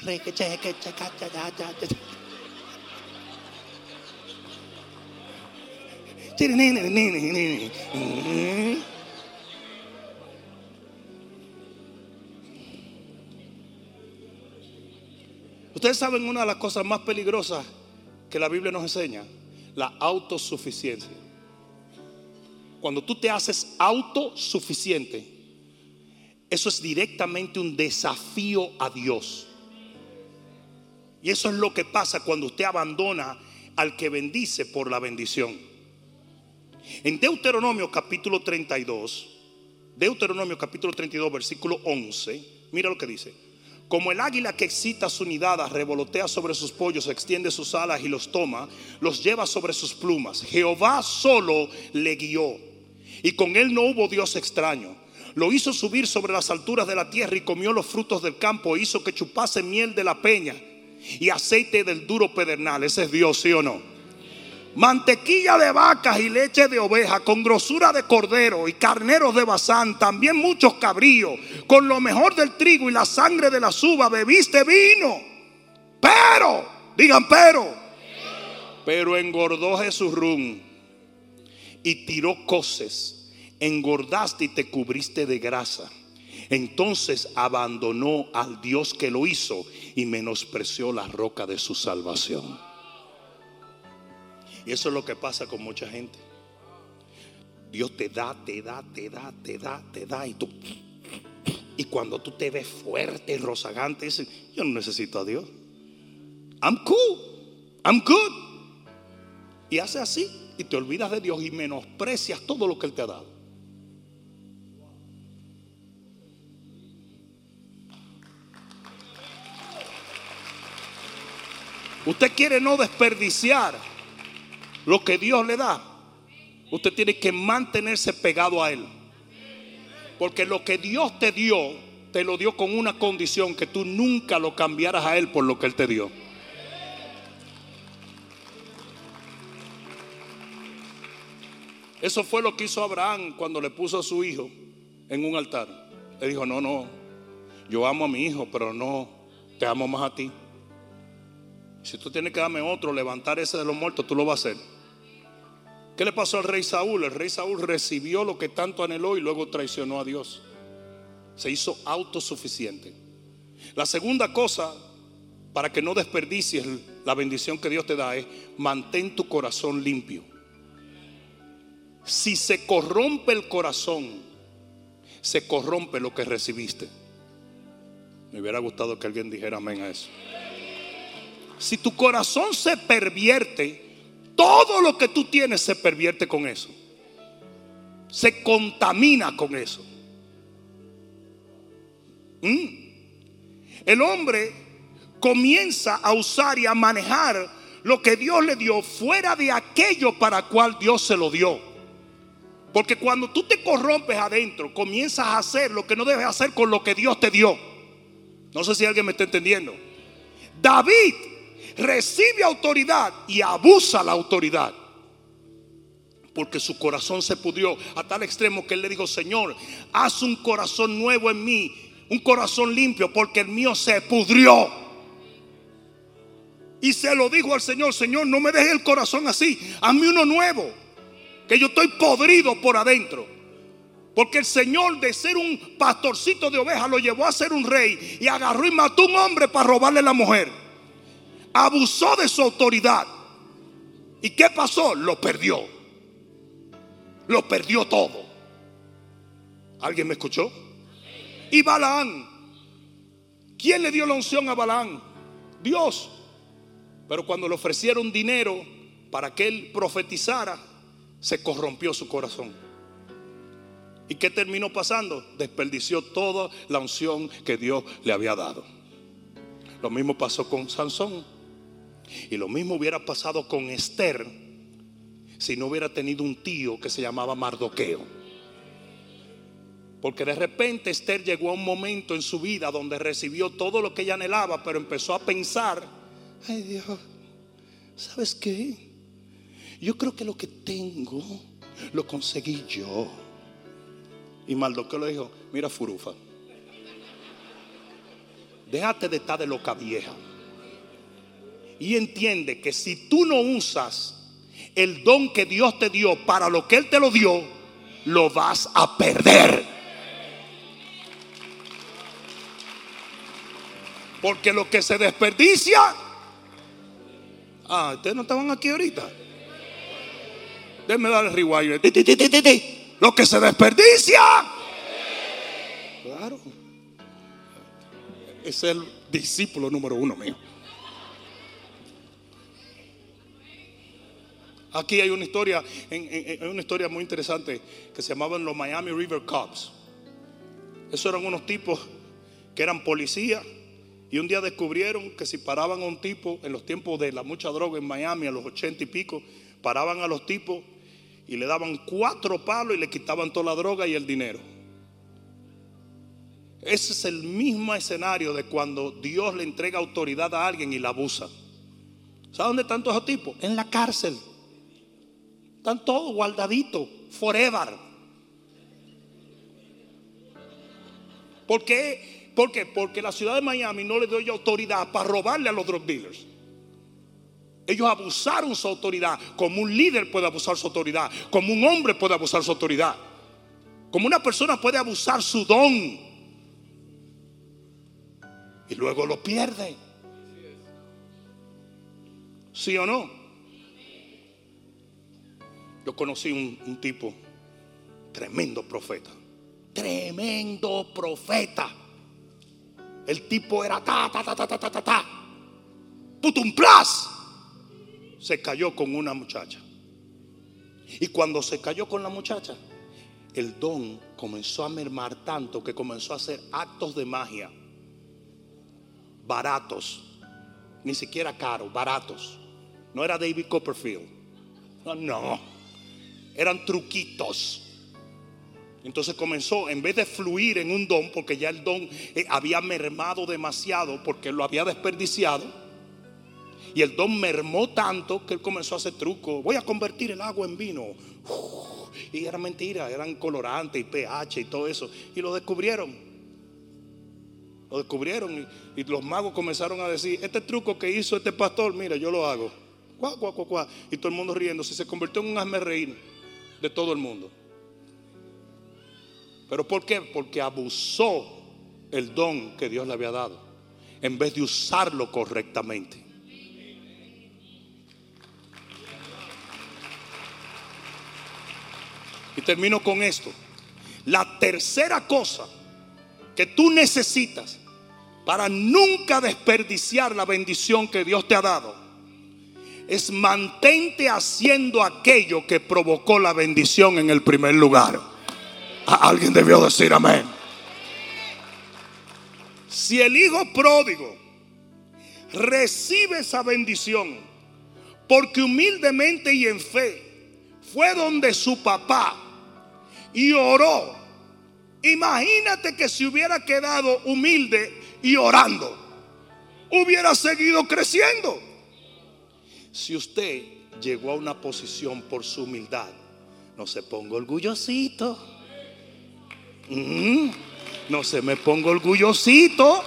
Ustedes saben una de las cosas más peligrosas que la Biblia nos enseña, la autosuficiencia. Cuando tú te haces autosuficiente, eso es directamente un desafío a Dios. Y eso es lo que pasa cuando usted abandona al que bendice por la bendición. En Deuteronomio capítulo 32, Deuteronomio capítulo 32, versículo 11, mira lo que dice. Como el águila que excita su nidada, revolotea sobre sus pollos, extiende sus alas y los toma, los lleva sobre sus plumas. Jehová solo le guió y con él no hubo Dios extraño. Lo hizo subir sobre las alturas de la tierra y comió los frutos del campo. Hizo que chupase miel de la peña y aceite del duro pedernal. Ese es Dios, ¿sí o no? Mantequilla de vacas y leche de oveja, con grosura de cordero y carneros de bazán, también muchos cabríos, con lo mejor del trigo y la sangre de la uva, bebiste vino. Pero, digan pero, pero engordó Jesús rum y tiró coces, engordaste y te cubriste de grasa. Entonces abandonó al Dios que lo hizo y menospreció la roca de su salvación. Y eso es lo que pasa con mucha gente. Dios te da, te da, te da, te da, te da y tú y cuando tú te ves fuerte rozagante, dices, yo no necesito a Dios. I'm cool. I'm good. Y hace así y te olvidas de Dios y menosprecias todo lo que Él te ha dado. Usted quiere no desperdiciar lo que Dios le da. Usted tiene que mantenerse pegado a Él. Porque lo que Dios te dio, te lo dio con una condición que tú nunca lo cambiaras a Él por lo que Él te dio. Eso fue lo que hizo Abraham cuando le puso a su hijo en un altar. Le dijo, no, no, yo amo a mi hijo, pero no, te amo más a ti. Si tú tienes que darme otro, levantar ese de los muertos, tú lo vas a hacer. ¿Qué le pasó al rey Saúl? El rey Saúl recibió lo que tanto anheló y luego traicionó a Dios. Se hizo autosuficiente. La segunda cosa, para que no desperdicies la bendición que Dios te da, es mantén tu corazón limpio. Si se corrompe el corazón, se corrompe lo que recibiste. Me hubiera gustado que alguien dijera amén a eso. Si tu corazón se pervierte, todo lo que tú tienes se pervierte con eso. Se contamina con eso. Mm. El hombre comienza a usar y a manejar lo que Dios le dio fuera de aquello para cual Dios se lo dio. Porque cuando tú te corrompes adentro, comienzas a hacer lo que no debes hacer con lo que Dios te dio. No sé si alguien me está entendiendo. David recibe autoridad y abusa la autoridad. Porque su corazón se pudrió a tal extremo que él le dijo, Señor, haz un corazón nuevo en mí, un corazón limpio, porque el mío se pudrió. Y se lo dijo al Señor, Señor, no me dejes el corazón así, hazme uno nuevo que yo estoy podrido por adentro. Porque el Señor de ser un pastorcito de ovejas lo llevó a ser un rey y agarró y mató a un hombre para robarle la mujer. Abusó de su autoridad. ¿Y qué pasó? Lo perdió. Lo perdió todo. ¿Alguien me escuchó? Y Balaán. ¿Quién le dio la unción a Balaán? Dios. Pero cuando le ofrecieron dinero para que él profetizara, se corrompió su corazón. ¿Y qué terminó pasando? Desperdició toda la unción que Dios le había dado. Lo mismo pasó con Sansón. Y lo mismo hubiera pasado con Esther si no hubiera tenido un tío que se llamaba Mardoqueo. Porque de repente Esther llegó a un momento en su vida donde recibió todo lo que ella anhelaba, pero empezó a pensar, ay Dios, ¿sabes qué? Yo creo que lo que tengo lo conseguí yo. Y Mardoqueo le dijo, mira Furufa. Déjate de estar de loca vieja. Y entiende que si tú no usas el don que Dios te dio para lo que Él te lo dio, lo vas a perder. Porque lo que se desperdicia. Ah, ustedes no estaban aquí ahorita. Déjenme dar el rewind. Lo que se desperdicia. Claro. Es el discípulo número uno mío. Aquí hay una historia, una historia muy interesante que se llamaban los Miami River Cops. Esos eran unos tipos que eran policías y un día descubrieron que si paraban a un tipo en los tiempos de la mucha droga en Miami, a los ochenta y pico, paraban a los tipos y le daban cuatro palos y le quitaban toda la droga y el dinero. Ese es el mismo escenario de cuando Dios le entrega autoridad a alguien y la abusa. ¿Sabe dónde están todos esos tipos? En la cárcel. Están todos guardaditos, forever. ¿Por qué? ¿Por qué? Porque la ciudad de Miami no le dio autoridad para robarle a los drug dealers. Ellos abusaron su autoridad, como un líder puede abusar su autoridad, como un hombre puede abusar su autoridad, como una persona puede abusar su don y luego lo pierde. ¿Sí o no? Yo conocí un, tipo, tremendo profeta, tremendo profeta. El tipo era ta, ta, ta, ta, ta, ta, ta, ta. Putum plus se cayó con una muchacha. Y cuando se cayó con la muchacha, el don comenzó a mermar tanto que comenzó a hacer actos de magia baratos, ni siquiera caros, baratos. No era David Copperfield. No, no. Eran truquitos. Entonces comenzó, en vez de fluir en un don, porque ya el don eh, había mermado demasiado, porque lo había desperdiciado, y el don mermó tanto que él comenzó a hacer trucos. Voy a convertir el agua en vino. y era mentira, eran colorantes y pH y todo eso. Y lo descubrieron. Lo descubrieron y, los magos comenzaron a decir, este truco que hizo este pastor, mira, yo lo hago. Y todo el mundo riendo. Se convirtió en un asme reír de todo el mundo. ¿Pero por qué? Porque abusó el don que Dios le había dado en vez de usarlo correctamente. Y termino con esto. La tercera cosa que tú necesitas para nunca desperdiciar la bendición que Dios te ha dado es mantente haciendo aquello que provocó la bendición en el primer lugar. Alguien debió decir amén. Si el hijo pródigo recibe esa bendición porque humildemente y en fe fue donde su papá y oró. Imagínate que si hubiera quedado humilde y orando, hubiera seguido creciendo. Si usted llegó a una posición por su humildad, no se ponga orgullosito. Mm, no se me ponga orgullosito.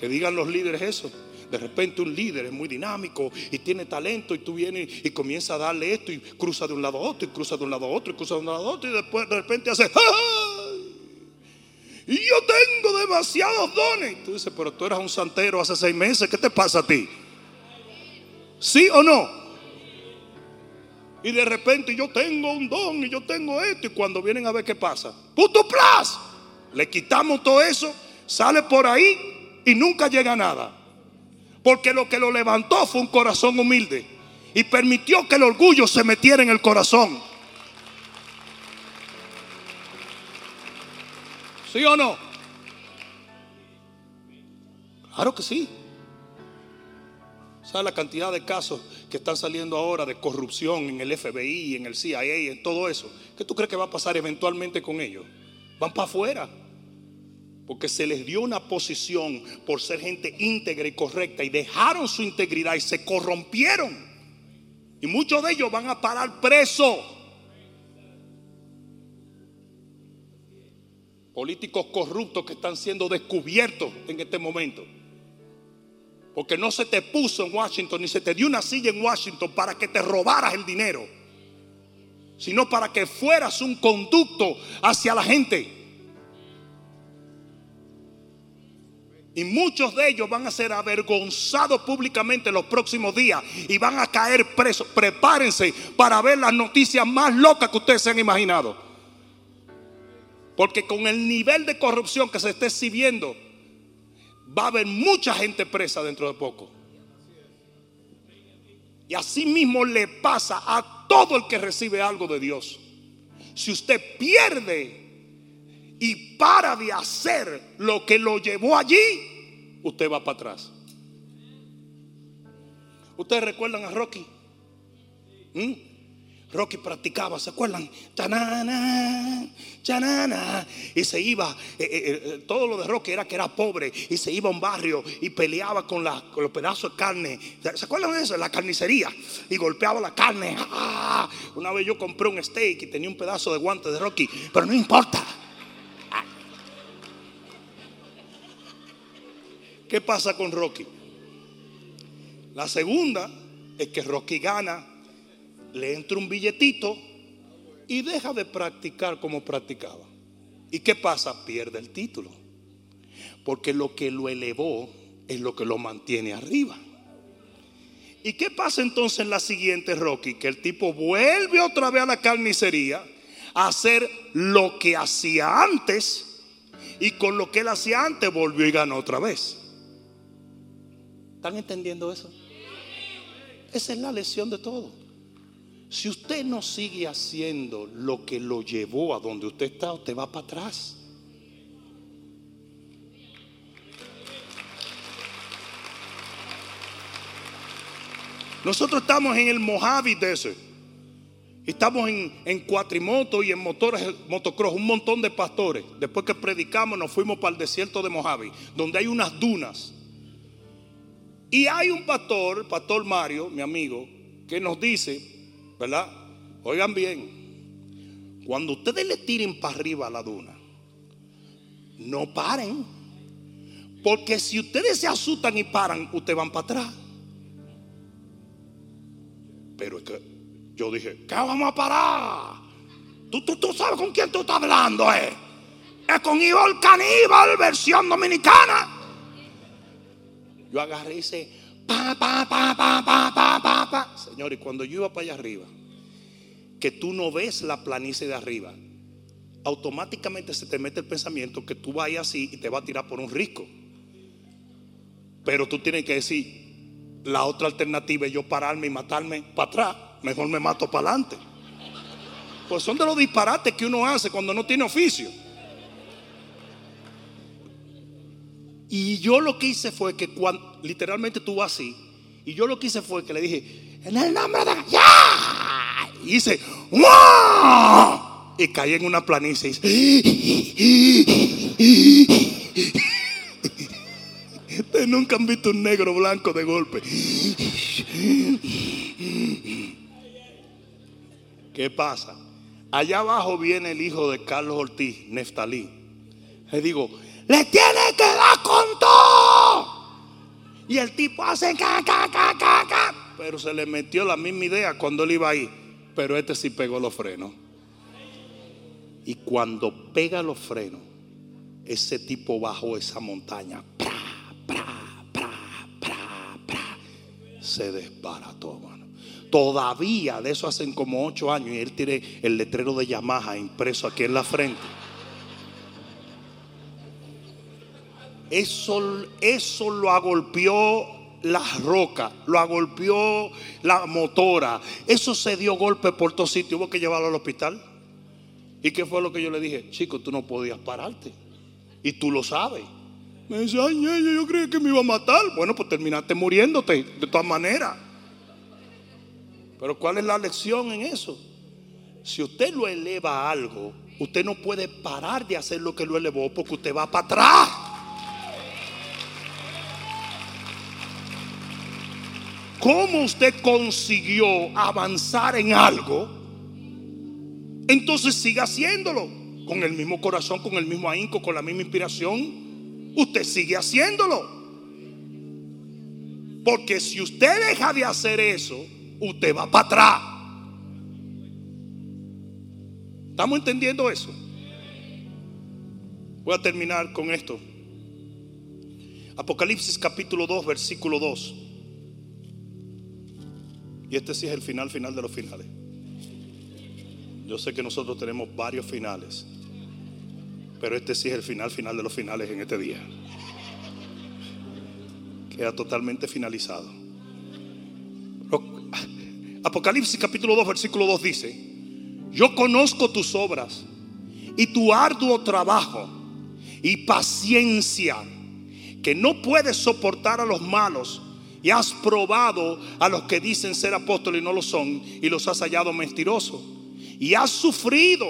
Que digan los líderes eso. De repente un líder es muy dinámico y tiene talento y tú vienes y comienza a darle esto y cruza de un lado a otro y cruza de un lado a otro y cruza de un lado a otro y después de repente hace y yo tengo demasiados dones. Tú dices, pero tú eras un santero hace seis meses, ¿qué te pasa a ti? ¿Sí o no? Y de repente yo tengo un don y yo tengo esto. Y cuando vienen a ver qué pasa, puto plus, le quitamos todo eso, sale por ahí y nunca llega a nada. Porque lo que lo levantó fue un corazón humilde. Y permitió que el orgullo se metiera en el corazón. ¿Sí o no? Claro que sí. ¿Sabe la cantidad de casos que están saliendo ahora de corrupción en el FBI, en el CIA, en todo eso? ¿Qué tú crees que va a pasar eventualmente con ellos? Van para afuera. Porque se les dio una posición por ser gente íntegra y correcta y dejaron su integridad y se corrompieron. Y muchos de ellos van a parar presos. Políticos corruptos que están siendo descubiertos en este momento. Porque no se te puso en Washington ni se te dio una silla en Washington para que te robaras el dinero, sino para que fueras un conducto hacia la gente. Y muchos de ellos van a ser avergonzados públicamente en los próximos días y van a caer presos. Prepárense para ver las noticias más locas que ustedes se han imaginado. Porque con el nivel de corrupción que se está exhibiendo, va a haber mucha gente presa dentro de poco. Y así mismo le pasa a todo el que recibe algo de Dios. Si usted pierde y para de hacer lo que lo llevó allí, usted va para atrás. ¿Ustedes recuerdan a Rocky? ¿Mm? Rocky practicaba, ¿se acuerdan? Y se iba, eh, eh, eh, todo lo de Rocky era que era pobre y se iba a un barrio y peleaba con, los pedazos de carne. ¿Se acuerdan de eso? La carnicería. Y golpeaba la carne. ¡Ah! Una vez yo compré un steak y tenía un pedazo de guante de Rocky, pero no importa. ¿Qué pasa con Rocky? La segunda es que Rocky gana, le entra un billetito y deja de practicar como practicaba. ¿Y qué pasa? Pierde el título. Porque lo que lo elevó es lo que lo mantiene arriba. ¿Y qué pasa entonces en la siguiente, Rocky? Que el tipo vuelve otra vez a la carnicería a hacer lo que hacía antes y con lo que él hacía antes volvió y ganó otra vez. ¿Están entendiendo eso? Esa es la lección de todo. Si usted no sigue haciendo lo que lo llevó a donde usted está, usted va para atrás. Nosotros estamos en el Mojave Desert. Estamos en, en cuatrimoto y en motocross, un montón de pastores. Después que predicamos nos fuimos para el desierto de Mojave, donde hay unas dunas. Y hay un pastor, pastor Mario, mi amigo, que nos dice, ¿verdad? Oigan bien, cuando ustedes le tiren para arriba a la duna, no paren. Porque si ustedes se asustan y paran, ustedes van para atrás. Pero es que yo dije, ¿qué vamos a parar? ¿Tú, tú, sabes con quién tú estás hablando, eh? Es con Ivol Caníbal, versión dominicana. Yo agarré ese pa, pa, pa, pa, pa, pa, pa, pa. Señor, y cuando yo iba para allá arriba, que tú no ves la planicie de arriba, automáticamente se te mete el pensamiento que tú vayas así y te va a tirar por un risco. Pero tú tienes que decir, la otra alternativa es yo pararme y matarme para atrás. Mejor me mato para adelante. Pues son de los disparates que uno hace cuando no tiene oficio. Y yo lo que hice fue que cuando literalmente tuvo así, y yo lo que hice fue que le dije, en el nombre de ¡Ya! Y hice, ¡Wow! Y caí en una planicie. Ustedes nunca han visto un negro blanco de golpe. ¿Qué pasa? Allá abajo viene el hijo de Carlos Ortiz, Neftalí. Le digo, le tiene que dar con todo. Y el tipo hace ca, ca, ca, ca. Pero se le metió la misma idea cuando él iba ahí. Pero este sí pegó los frenos. Y cuando pega los frenos, ese tipo bajó esa montaña. Pra, pra, pra, se desbarató, mano. Todavía de eso hacen como ocho años y él tiene el letrero de Yamaha impreso aquí en la frente. Eso, eso lo agolpeó la roca, lo agolpeó la motora. Eso se dio golpe por todos sitios. Hubo que llevarlo al hospital. ¿Y qué fue lo que yo le dije? Chico, tú no podías pararte. Y tú lo sabes. Me dice, ay, yo creía que me iba a matar. Bueno, pues terminaste muriéndote de todas maneras. Pero ¿cuál es la lección en eso? Si usted lo eleva a algo, usted no puede parar de hacer lo que lo elevó porque usted va para atrás. Cómo usted consiguió avanzar en algo, entonces siga haciéndolo. con el mismo corazón, con el mismo ahínco, con la misma inspiración, usted sigue haciéndolo. Porque si usted deja de hacer eso, usted va para atrás. ¿Estamos entendiendo eso? Voy a terminar con esto. Apocalipsis capítulo 2, versículo 2. Y este sí es el final, final de los finales. Yo sé que nosotros tenemos varios finales, pero este sí es el final, final de los finales en este día. Queda totalmente finalizado. Apocalipsis capítulo 2, versículo 2 dice, yo conozco tus obras y tu arduo trabajo y paciencia, que no puedes soportar a los malos y has probado a los que dicen ser apóstoles y no lo son y los has hallado mentirosos. Y has sufrido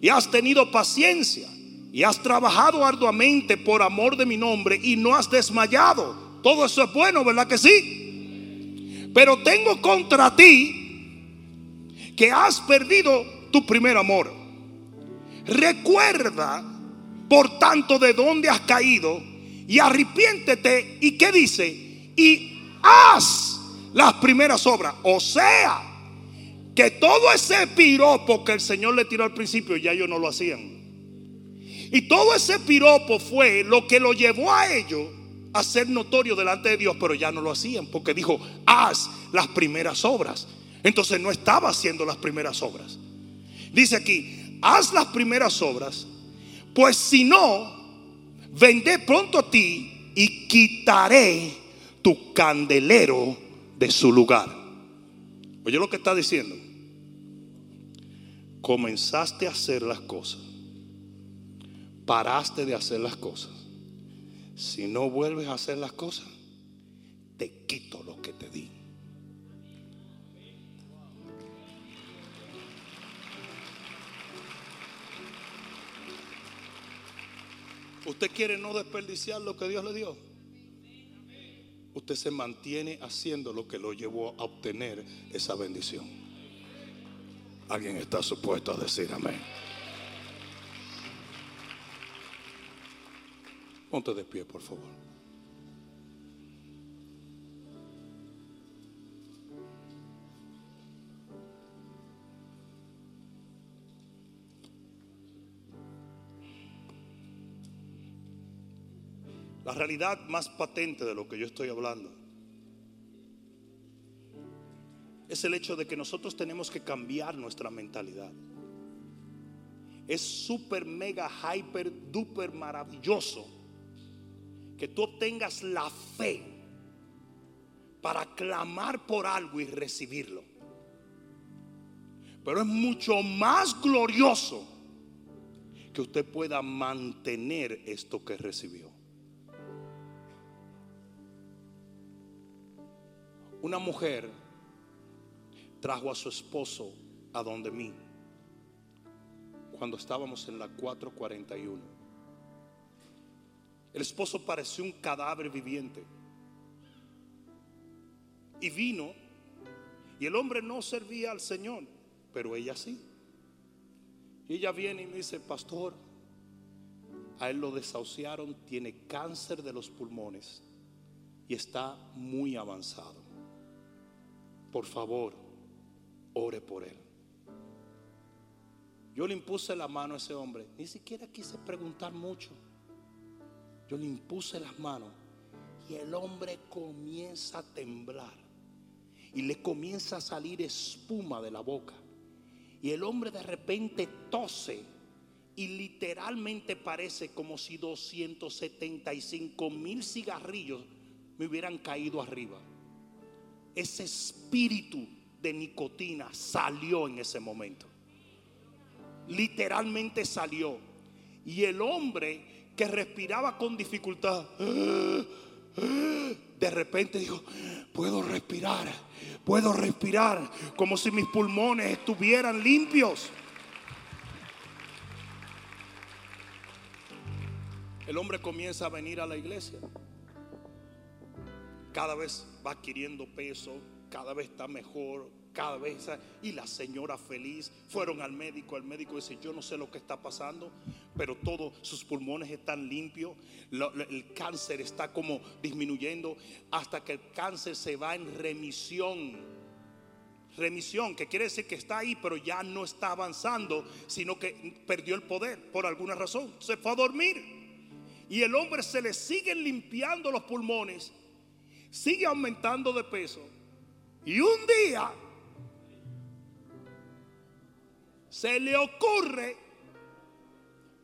y has tenido paciencia y has trabajado arduamente por amor de mi nombre y no has desmayado. Todo eso es bueno, ¿verdad que sí? Pero tengo contra ti que has perdido tu primer amor. Recuerda, por tanto, de dónde has caído y arrepiéntete. ¿Y qué dice? Y haz las primeras obras. O sea, que todo ese piropo que el Señor le tiró al principio, ya ellos no lo hacían. Y todo ese piropo fue lo que lo llevó a ellos a ser notorio delante de Dios, pero ya no lo hacían, porque dijo, haz las primeras obras. Entonces no estaba haciendo las primeras obras. Dice aquí, haz las primeras obras, pues si no, vendré pronto a ti y quitaré tu candelero de su lugar. Oye lo que está diciendo. Comenzaste a hacer las cosas. Paraste de hacer las cosas. Si no vuelves a hacer las cosas, te quito lo que te di. ¿Usted quiere no desperdiciar lo que Dios le dio? Usted se mantiene haciendo lo que lo llevó a obtener esa bendición. Alguien está supuesto a decir amén. Ponte de pie, por favor. La realidad más patente de lo que yo estoy hablando es el hecho de que nosotros tenemos que cambiar nuestra mentalidad. Es súper, mega, hyper, duper maravilloso que tú tengas la fe para clamar por algo y recibirlo. Pero es mucho más glorioso que usted pueda mantener esto que recibió. Una mujer trajo a su esposo a donde mí cuando estábamos en la 441. El esposo pareció un cadáver viviente. Y vino, y el hombre no servía al Señor, pero ella sí. Y ella viene y me dice, pastor, a él lo desahuciaron, tiene cáncer de los pulmones y está muy avanzado por favor, ore por él. Yo le impuse la mano a ese hombre, ni siquiera quise preguntar mucho. Yo le impuse las manos y el hombre comienza a temblar y le comienza a salir espuma de la boca. Y el hombre de repente tose y literalmente parece como si 275 mil cigarrillos me hubieran caído arriba ese espíritu de nicotina salió en ese momento. Literalmente salió. Y el hombre que respiraba con dificultad, de repente dijo, puedo respirar, puedo respirar, como si mis pulmones estuvieran limpios. El hombre comienza a venir a la iglesia cada vez va adquiriendo peso, cada vez está mejor, cada vez. Y la señora feliz, fueron al médico, el médico dice, yo no sé lo que está pasando, pero todos sus pulmones están limpios, el cáncer está como disminuyendo hasta que el cáncer se va en remisión. Remisión, que quiere decir que está ahí, pero ya no está avanzando, sino que perdió el poder por alguna razón. Se fue a dormir. Y el hombre se le siguen limpiando los pulmones, sigue aumentando de peso. Y un día se le ocurre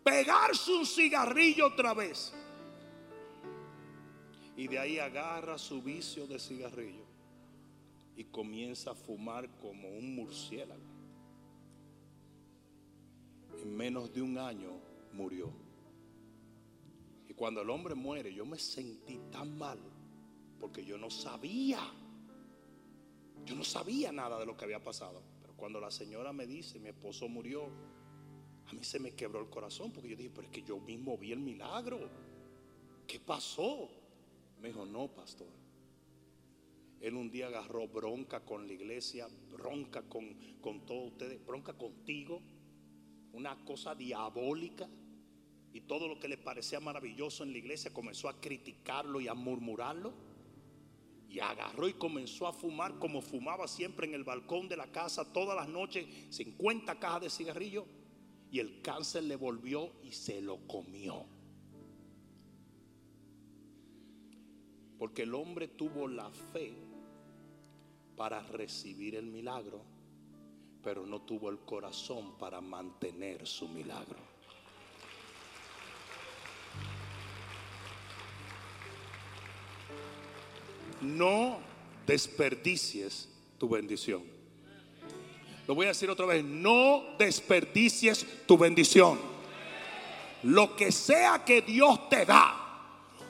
pegarse un cigarrillo otra vez. Y de ahí agarra su vicio de cigarrillo y comienza a fumar como un murciélago. En menos de un año murió. Y cuando el hombre muere, yo me sentí tan mal porque yo no sabía. Yo no sabía nada de lo que había pasado. Cuando la señora me dice, mi esposo murió, a mí se me quebró el corazón porque yo dije, pero es que yo mismo vi el milagro. ¿Qué pasó? Me dijo, no, pastor. Él un día agarró bronca con la iglesia, bronca con, con todos ustedes, bronca contigo, una cosa diabólica. Y todo lo que le parecía maravilloso en la iglesia comenzó a criticarlo y a murmurarlo. Y agarró y comenzó a fumar como fumaba siempre en el balcón de la casa todas las noches, 50 cajas de cigarrillo. Y el cáncer le volvió y se lo comió. Porque el hombre tuvo la fe para recibir el milagro, pero no tuvo el corazón para mantener su milagro. No desperdicies tu bendición. Lo voy a decir otra vez, no desperdicies tu bendición. Lo que sea que Dios te da,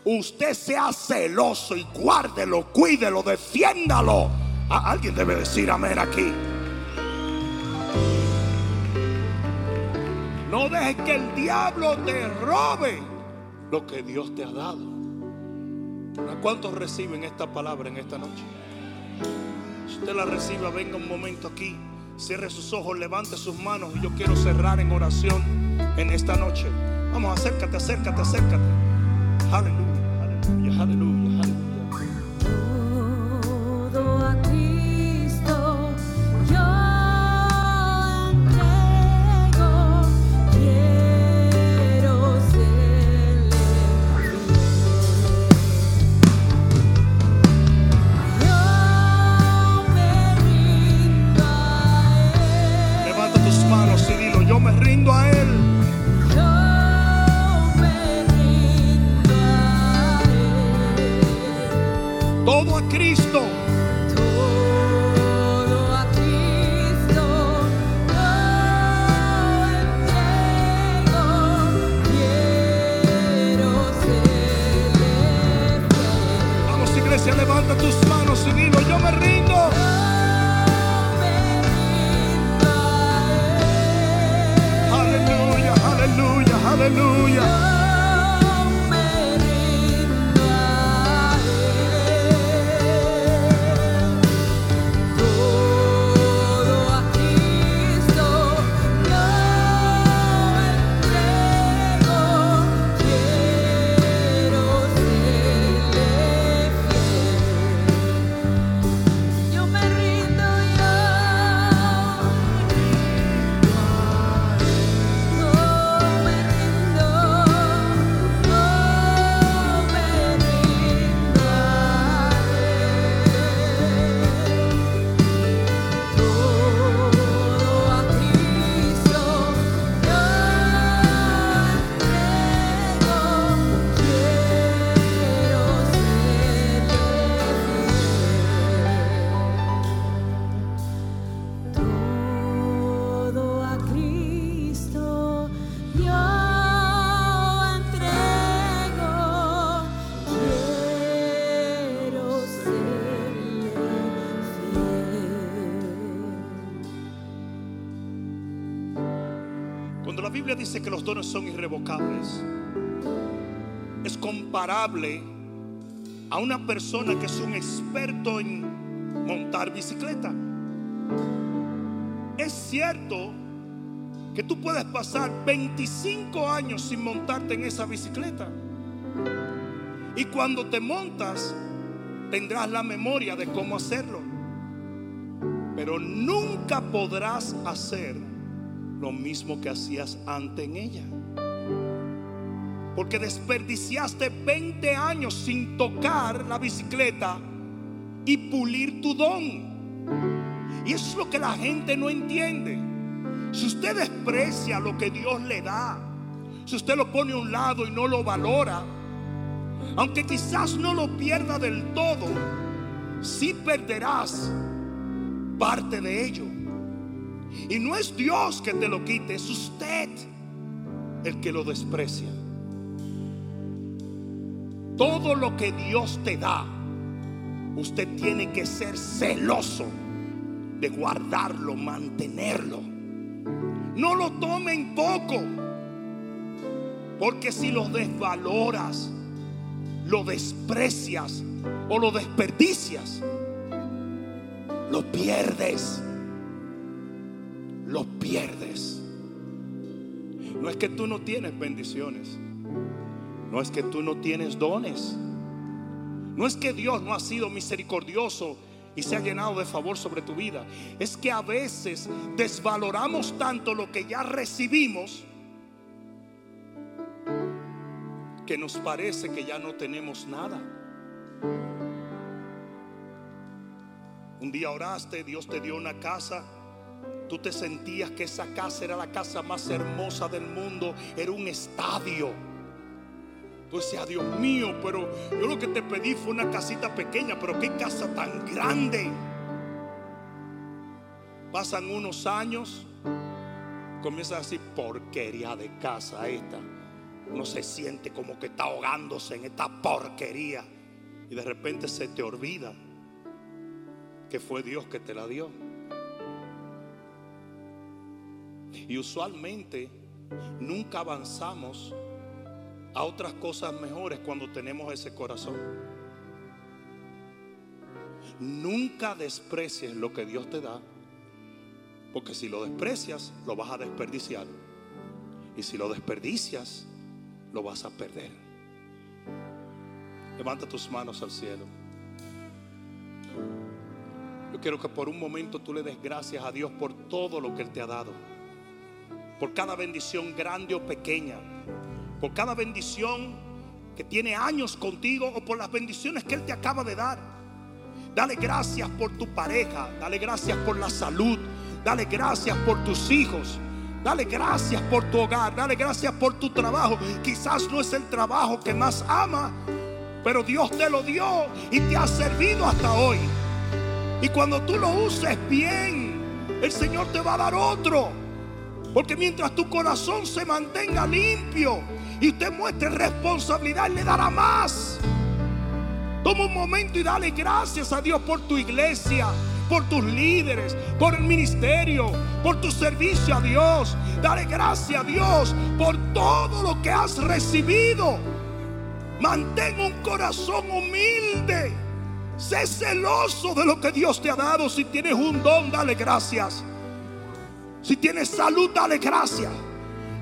usted sea celoso y guárdelo, cuídelo, defiéndalo. alguien debe decir amén aquí. No dejes que el diablo te robe lo que Dios te ha dado. ¿A cuántos reciben esta palabra en esta noche? Si usted la reciba, venga un momento aquí, cierre sus ojos, levante sus manos y yo quiero cerrar en oración en esta noche. Vamos, acércate, acércate, acércate. Aleluya, aleluya, aleluya, dice que los dones son irrevocables, es comparable a una persona que es un experto en montar bicicleta. Es cierto que tú puedes pasar 25 años sin montarte en esa bicicleta. Y cuando te montas, tendrás la memoria de cómo hacerlo. Pero nunca podrás hacer lo mismo que hacías antes en ella. Porque desperdiciaste 20 años sin tocar la bicicleta y pulir tu don. Y eso es lo que la gente no entiende. Si usted desprecia lo que Dios le da, si usted lo pone a un lado y no lo valora, aunque quizás no lo pierda del todo, sí perderás parte de ello. Y no es Dios que te lo quite, es usted el que lo desprecia. Todo lo que Dios te da, usted tiene que ser celoso de guardarlo, mantenerlo. No lo tomen poco, porque si lo desvaloras, lo desprecias o lo desperdicias, lo pierdes. Lo pierdes. No es que tú no tienes bendiciones. No es que tú no tienes dones. No es que Dios no ha sido misericordioso y se ha llenado de favor sobre tu vida. Es que a veces desvaloramos tanto lo que ya recibimos que nos parece que ya no tenemos nada. Un día oraste, Dios te dio una casa. Tú te sentías que esa casa era la casa más hermosa del mundo. Era un estadio. Tú decías, Dios mío, pero yo lo que te pedí fue una casita pequeña, pero qué casa tan grande. Pasan unos años, comienza a decir porquería de casa esta uno se siente como que está ahogándose en esta porquería y de repente se te olvida que fue Dios que te la dio. Y usualmente nunca avanzamos a otras cosas mejores cuando tenemos ese corazón. Nunca desprecies lo que Dios te da, porque si lo desprecias, lo vas a desperdiciar. Y si lo desperdicias, lo vas a perder. Levanta tus manos al cielo. Yo quiero que por un momento tú le des gracias a Dios por todo lo que Él te ha dado. Por cada bendición grande o pequeña. Por cada bendición que tiene años contigo o por las bendiciones que Él te acaba de dar. Dale gracias por tu pareja. Dale gracias por la salud. Dale gracias por tus hijos. Dale gracias por tu hogar, dale gracias por tu trabajo. Quizás no es el trabajo que más ama, pero Dios te lo dio y te ha servido hasta hoy. Y cuando tú lo uses bien, el Señor te va a dar otro. Porque mientras tu corazón se mantenga limpio y usted muestre responsabilidad, le dará más. Toma un momento y dale gracias a Dios por tu iglesia por tus líderes, por el ministerio, por tu servicio a Dios. Dale gracias a Dios por todo lo que has recibido. Mantén un corazón humilde. Sé celoso de lo que Dios te ha dado. Si tienes un don, dale gracias. Si tienes salud, dale gracias.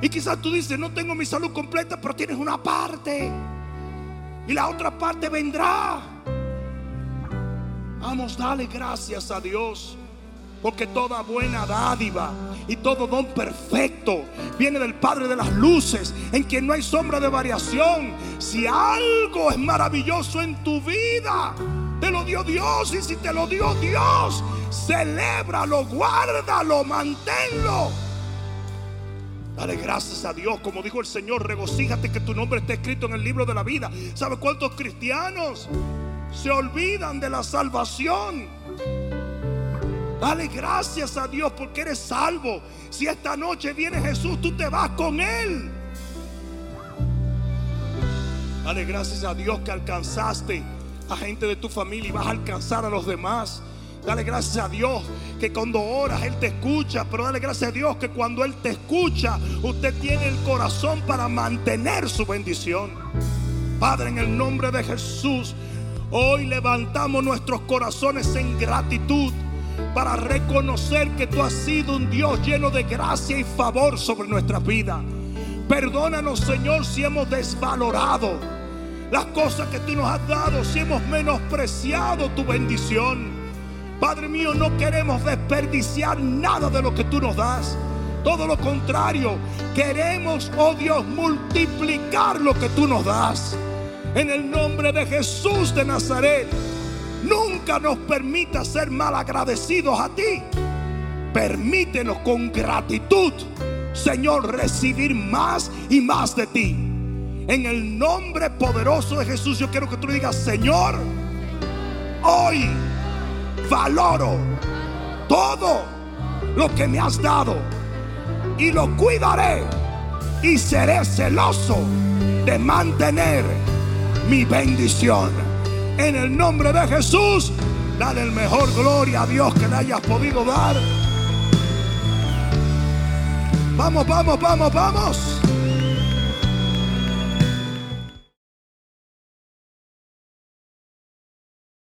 Y quizás tú dices, no tengo mi salud completa, pero tienes una parte. Y la otra parte vendrá. Vamos, dale gracias a Dios. Porque toda buena dádiva y todo don perfecto viene del Padre de las Luces, en quien no hay sombra de variación. Si algo es maravilloso en tu vida, te lo dio Dios. Y si te lo dio Dios, celébralo, guárdalo, manténlo. Dale gracias a Dios, como dijo el Señor, regocíjate que tu nombre esté escrito en el libro de la vida. ¿Sabe cuántos cristianos se olvidan de la salvación. Dale gracias a Dios porque eres salvo. Si esta noche viene Jesús, tú te vas con Él. Dale gracias a Dios que alcanzaste a gente de tu familia y vas a alcanzar a los demás. Dale gracias a Dios que cuando oras Él te escucha, pero dale gracias a Dios que cuando Él te escucha, usted tiene el corazón para mantener su bendición. Padre, en el nombre de Jesús, Hoy levantamos nuestros corazones en gratitud para reconocer que tú has sido un Dios lleno de gracia y favor sobre nuestra vida. Perdónanos, Señor, si hemos desvalorado las cosas que tú nos has dado, si hemos menospreciado tu bendición. Padre mío, no queremos desperdiciar nada de lo que tú nos das. Todo lo contrario, queremos, oh Dios, multiplicar lo que tú nos das. En el nombre de Jesús de Nazaret, nunca nos permita ser mal agradecidos a ti. Permítenos con gratitud, Señor, recibir más y más de ti. En el nombre poderoso de Jesús, yo quiero que tú digas, Señor, hoy valoro todo lo que me has dado y lo cuidaré y seré celoso de mantener mi bendición. En el nombre de Jesús, dale el mejor gloria a Dios que le hayas podido dar. Vamos, vamos, vamos, vamos.